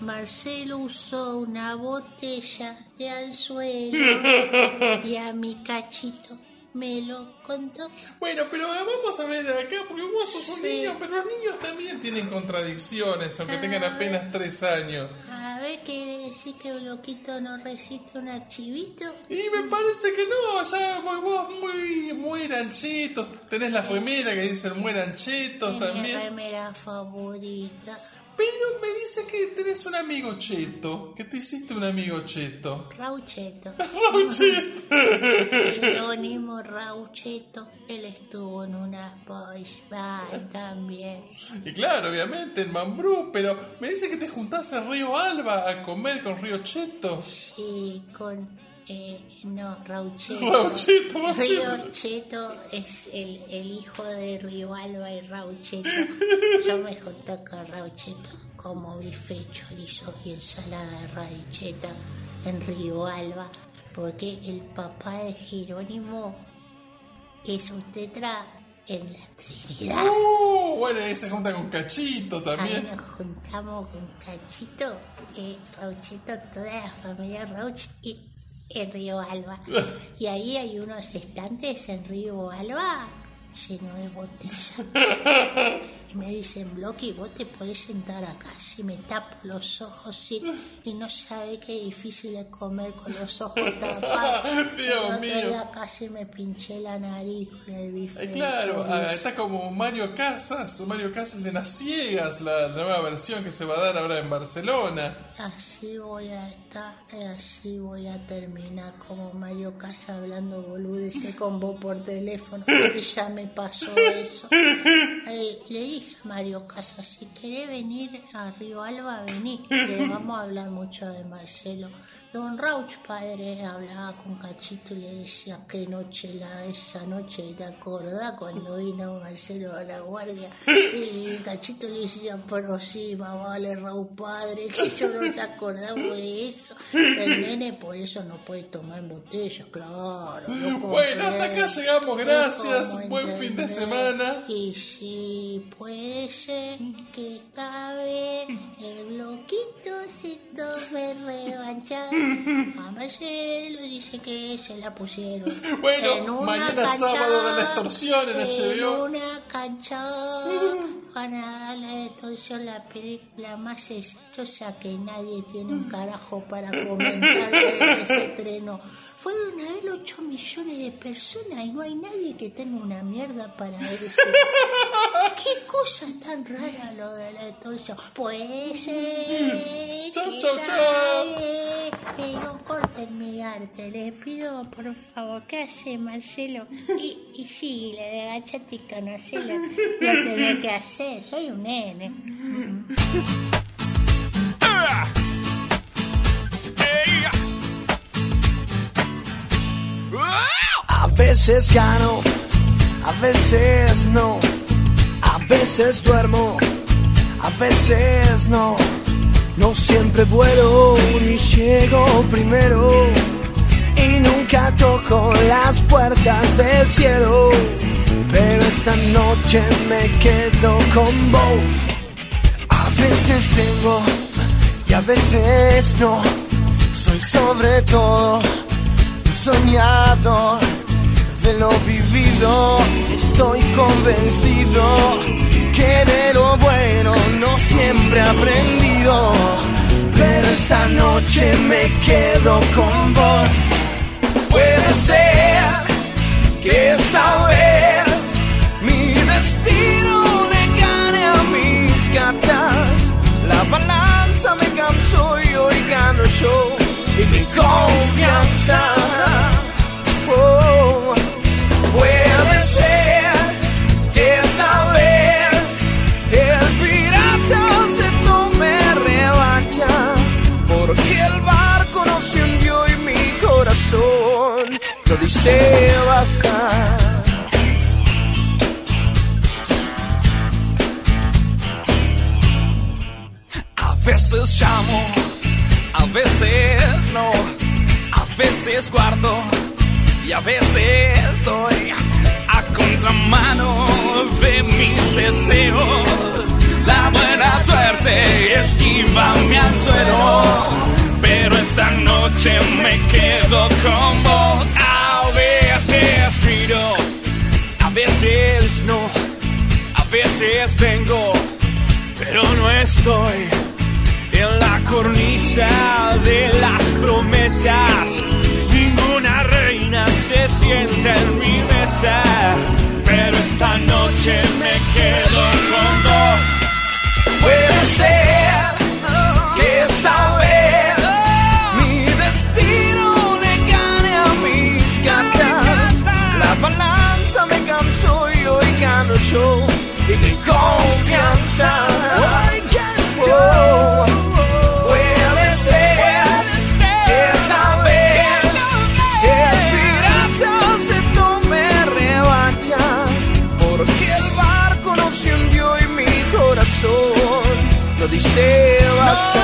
Marcelo usó una botella de anzuelo *laughs* y a mi cachito me lo contó.
Bueno, pero vamos a ver acá, porque vos sos un niño, pero los niños también tienen contradicciones, aunque tengan apenas tres años.
A ver, ¿quiere decir que Bloquito no resiste un archivito?
Y me parece que no, ya vos- muy, muy ranchetos, tenés la remera que dicen muy ranchetos
Es mi
también.
remera favorita.
Pero me dice que tenés un amigo cheto, que te hiciste un amigo cheto.
Raucheto. *laughs*
Raucheto.
Jerónimo Raucheto. Él estuvo en una boys band también.
Y claro, obviamente, en Mambrú, pero me dice que te juntás en Río Alba a comer con Río Cheto.
Sí, con... Eh, no, Raucheto.
Raucheto, Raucheto.
Cheto es el, el hijo de Río Alba y Raucheto. *laughs* Yo me junto con Raucheto como bife, chorizo y ensalada de raicheta en Río Alba, porque el papá de Jerónimo es un tetra en la Trinidad.
¡Uh! Bueno, y se junta con Cachito
Ahí
también.
nos juntamos con Cachito, eh, Rauchito, toda la familia Rauch y en Río Alba. *laughs* Y ahí hay unos estantes en Río Alba llenos de botellas. *laughs* Y me dicen, Bloqui, vos te podés sentar acá. Si me tapo los ojos sí, y no sabe qué difícil es comer con los ojos *laughs* tapados.
Dios mío.
día casi me pinché la nariz con el bife.
Eh, claro, ah, está como Mario Casas, Mario Casas de las Ciegas, la, la nueva versión que se va a dar ahora en Barcelona.
Así voy a estar, así voy a terminar como Mario Casa hablando boludeces con vos por teléfono, *laughs* porque ya me pasó eso. Eh, le dije Mario Casa, si querés venir a Río Alba, vení, *laughs* que vamos a hablar mucho de Marcelo. Don Rauch, padre, hablaba con Cachito y le decía, qué noche, la, esa noche, ¿te acordás cuando vino Marcelo a la guardia? *laughs* Y Cachito le decía, pero sí, más vale Raúl padre, que yo no se acordamos de eso. El *laughs* nene por eso no puede tomar en botella, claro.
Bueno, hasta acá llegamos, gracias, buen fin de semana.
Y sí, puede ser que vez el bloquito se tome revancha. A Marcelo dice que se la pusieron.
Bueno,
en una
mañana sábado de la extorsión en
En
HBO.
una cancha van a dar la extorsión, la película más exitosa que nadie tiene un carajo para comentar de ese estreno. Fueron a ver 8 millones de personas y no hay nadie que tenga una mierda para ese. ¿Qué cosa tan rara lo de la extorsión? Pues eh,
Chau,
que
chau, chau.
nadie- que no corten mi arte. Les pido por favor, ¿qué hace Marcelo? Y, y sí, le de agachate y conocelo. Lo tenés que hacer, soy un nene.
A veces gano, a veces no, veces duermo, a veces no. No siempre vuelo ni llego primero y nunca toco las puertas del cielo. Pero esta noche me quedo con vos. A veces tengo y a veces no. Soy sobre todo un soñador de lo vivido. Estoy convencido que de lo bueno no siempre he aprendido. Pero esta noche me quedo con vos. Puede ser no dice basta. A veces llamo, a veces no, a veces guardo y a veces doy a contramano de mis deseos. La buena suerte esquiva mi anzuelo, pero esta noche me quedo con vos. Miro, a veces no, a veces vengo, pero no estoy en la cornisa de las promesas. Ninguna reina se sienta en mi mesa, pero esta noche me quedo con vos. Puede ser Y mi confianza. Puede ser que esta vez el pirata se tome revancha. Porque el barco no se hundió y mi corazón no dice basta.